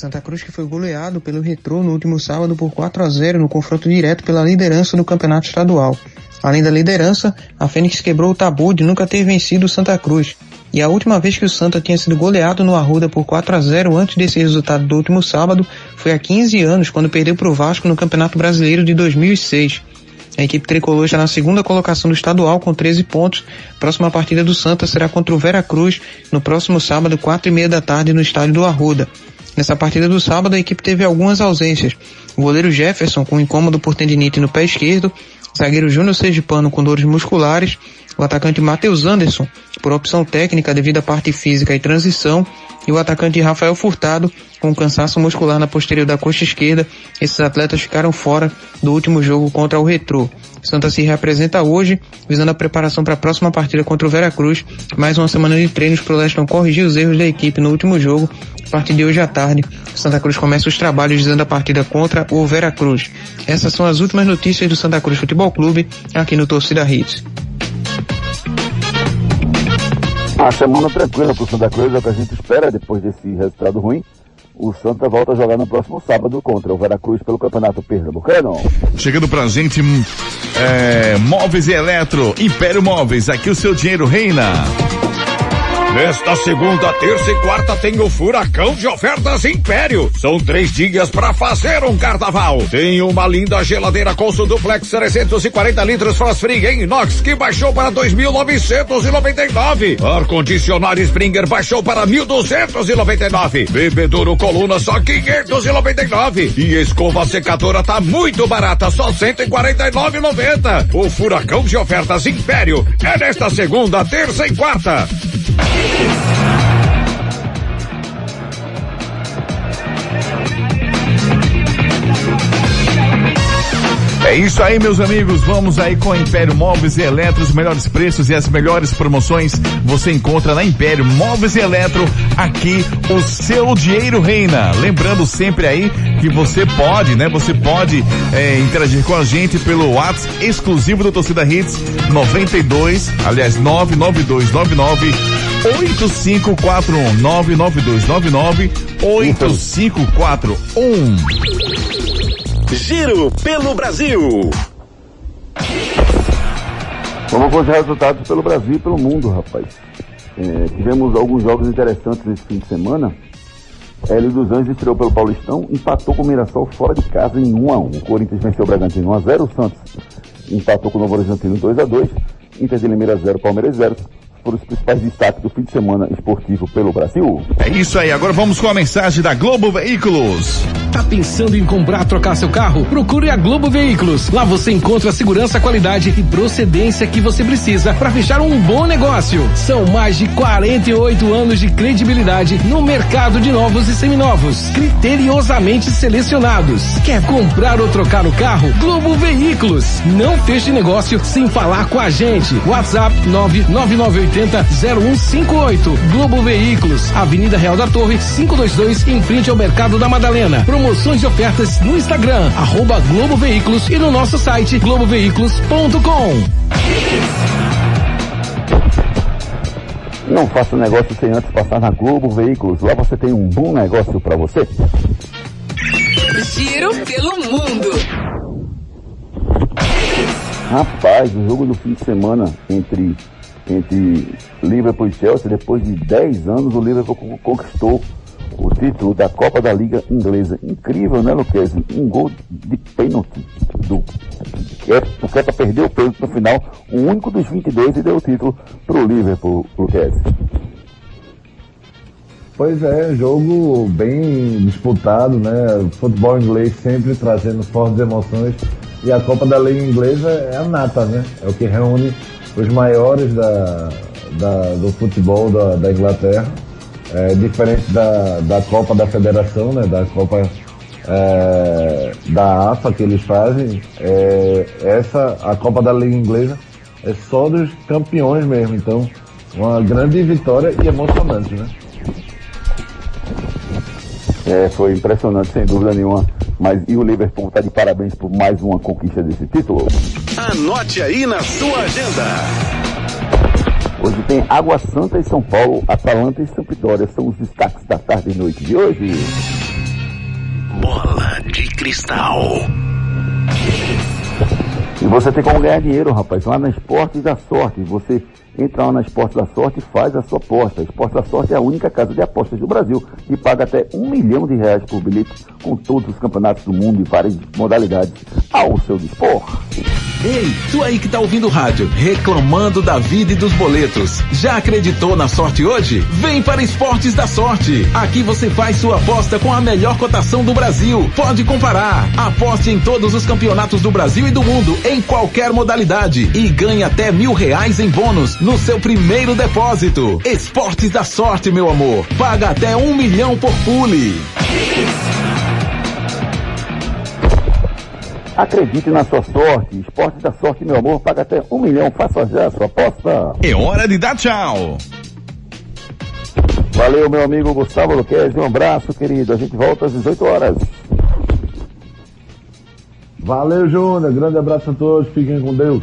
[SPEAKER 19] Santa Cruz que foi goleado pelo Retrô no último sábado por 4 a 0 no confronto direto pela liderança do campeonato estadual. Além da liderança, a Fênix quebrou o tabu de nunca ter vencido o Santa Cruz. E a última vez que o Santa tinha sido goleado no Arruda por 4 a 0 antes desse resultado do último sábado foi há 15 anos, quando perdeu para o Vasco no Campeonato Brasileiro de 2006. A equipe tricolor está na segunda colocação do estadual com 13 pontos. Próxima partida do Santa será contra o Vera Cruz no próximo sábado, quatro e meia da tarde, no estádio do Arruda. Nessa partida do sábado, a equipe teve algumas ausências. O goleiro Jefferson com incômodo por tendinite no pé esquerdo, zagueiro Júnior Sergipano com dores musculares, o atacante Matheus Anderson, por opção técnica devido à parte física e transição, e o atacante Rafael Furtado, com cansaço muscular na posterior da coxa esquerda. Esses atletas ficaram fora do último jogo contra o Retrô. Santa se reapresenta hoje, visando a preparação para a próxima partida contra o Veracruz. Mais uma semana de treinos para o Leston corrigir os erros da equipe no último jogo. A partir de hoje à tarde, Santa Cruz começa os trabalhos visando a partida contra o Veracruz. Essas são as últimas notícias do Santa Cruz Futebol Clube aqui no Torcida Hits.
[SPEAKER 5] A semana tranquila pro Santa Cruz é o que a gente espera depois desse resultado ruim. O Santa volta a jogar no próximo sábado contra o Veracruz pelo Campeonato Pernambucano.
[SPEAKER 2] Chegando pra gente, é, Móveis e Eletro, Império Móveis, aqui o seu dinheiro reina.
[SPEAKER 15] Nesta segunda, terça e quarta tem o Furacão de Ofertas Império. São três dias para fazer um carnaval. Tem uma linda geladeira Consul Duplex 340 litros Frost Free em inox que baixou para 2.999. Ar-condicionado Springer baixou para 1.299. Bebedouro Coluna só 599. E escova secadora tá muito barata, só 149,90. O Furacão de Ofertas Império é nesta segunda, terça e quarta. Peace.
[SPEAKER 2] É isso aí, meus amigos. Vamos aí com a Império Móveis e Eletro. Os melhores preços e as melhores promoções você encontra na Império Móveis e Eletro. Aqui o seu dinheiro reina. Lembrando sempre aí que você pode, né? Você pode é, interagir com a gente pelo WhatsApp exclusivo do Torcida Hits 92, aliás 99299 8541 99299 8541
[SPEAKER 4] Giro pelo Brasil.
[SPEAKER 5] Vamos com os resultados pelo Brasil e pelo mundo, rapaz. É, tivemos alguns jogos interessantes esse fim de semana. Hélio dos Anjos estreou pelo Paulistão, empatou com o Mirassol fora de casa em 1 a 1 O Corinthians venceu o Bragantino 1 a 0 O Santos empatou com o Novo Horizontino 2 a 2 Inter de Limeira 0, Palmeiras 0 foram os principais destaques do fim de semana esportivo pelo Brasil.
[SPEAKER 2] É isso aí, agora vamos com a mensagem da Globo Veículos.
[SPEAKER 1] Tá pensando em comprar, trocar seu carro? Procure a Globo Veículos. Lá você encontra a segurança, qualidade e procedência que você precisa para fechar um bom negócio. São mais de 48 anos de credibilidade no mercado de novos e seminovos, criteriosamente selecionados. Quer comprar ou trocar o carro? Globo Veículos. Não feche negócio sem falar com a gente. WhatsApp 99980 0158. Globo Veículos, Avenida Real da Torre, 522, em frente ao Mercado da Madalena. Promoções e ofertas no Instagram, arroba Globo Veículos e no nosso site globoveículos.com.
[SPEAKER 5] Não faça negócio sem antes passar na Globo Veículos. Lá você tem um bom negócio para você.
[SPEAKER 3] Giro pelo mundo.
[SPEAKER 5] Rapaz, o jogo do fim de semana entre entre Liverpool e Chelsea, depois de 10 anos, o Liverpool conquistou o título da Copa da Liga Inglesa. Incrível, né, Luquezzi? Um gol de pênalti do o Kepa perdeu o pênalti no final, o único dos 22 e deu o título para o Liverpool, Luquezzi.
[SPEAKER 7] Pois é, jogo bem disputado, né? Futebol inglês sempre trazendo fortes emoções e a Copa da Liga Inglesa é a nata, né? É o que reúne os maiores da, da do futebol da, da Inglaterra, é, diferente da, da Copa da Federação, né, da Copa é, da AFA que eles fazem, é, essa, a Copa da Liga Inglesa, é só dos campeões mesmo, então uma grande vitória e emocionante, né?
[SPEAKER 5] É, foi impressionante, sem dúvida nenhuma. Mas e o Liverpool está de parabéns por mais uma conquista desse título.
[SPEAKER 4] Anote aí na sua agenda.
[SPEAKER 5] Hoje tem Água Santa e São Paulo, Atalanta e Sampdoria. São os destaques da tarde e noite de hoje.
[SPEAKER 4] Bola de cristal.
[SPEAKER 5] E você tem como ganhar dinheiro, rapaz, lá na Esportes da Sorte. Você Entra lá na Esporte da Sorte e faz a sua aposta. A Esporte da Sorte é a única casa de apostas do Brasil que paga até um milhão de reais por bilhete com todos os campeonatos do mundo e várias modalidades ao seu dispor.
[SPEAKER 20] Ei, tu aí que tá ouvindo o rádio, reclamando da vida e dos boletos. Já acreditou na sorte hoje? Vem para Esportes da Sorte. Aqui você faz sua aposta com a melhor cotação do Brasil. Pode comparar. Aposte em todos os campeonatos do Brasil e do mundo, em qualquer modalidade. E ganhe até mil reais em bônus no seu primeiro depósito. Esportes da Sorte, meu amor. Paga até um milhão por pule.
[SPEAKER 5] Acredite na sua sorte. Esporte da Sorte, meu amor, paga até um milhão. Faça já a sua aposta.
[SPEAKER 2] É hora de dar tchau.
[SPEAKER 5] Valeu, meu amigo Gustavo Luquez. Um abraço, querido. A gente volta às 18 horas.
[SPEAKER 7] Valeu, Júnior. Grande abraço a todos. Fiquem com Deus.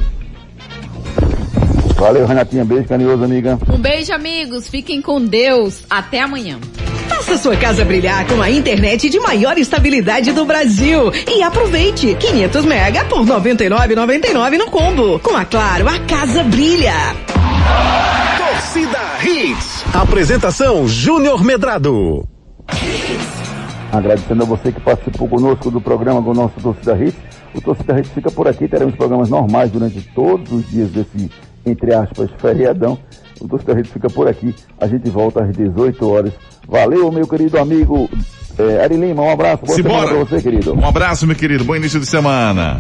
[SPEAKER 5] Valeu, Renatinha. Beijo carinhoso, amiga.
[SPEAKER 6] Um beijo, amigos. Fiquem com Deus. Até amanhã.
[SPEAKER 3] Faça sua casa brilhar com a internet de maior estabilidade do Brasil. E aproveite 500 mega por 99,99 no combo. Com a Claro, a casa brilha.
[SPEAKER 8] Torcida Hits. Apresentação Júnior Medrado.
[SPEAKER 5] Agradecendo a você que participou conosco do programa com o nosso Torcida Hits. O Torcida Hits fica por aqui. Teremos programas normais durante todos os dias desse, entre aspas, feriadão. O Torcida Hits fica por aqui. A gente volta às 18 horas. Valeu, meu querido amigo é, Ari Lima. Um abraço. Boa
[SPEAKER 2] Simbora.
[SPEAKER 5] semana pra você, querido.
[SPEAKER 2] Um abraço, meu querido. Bom início de semana.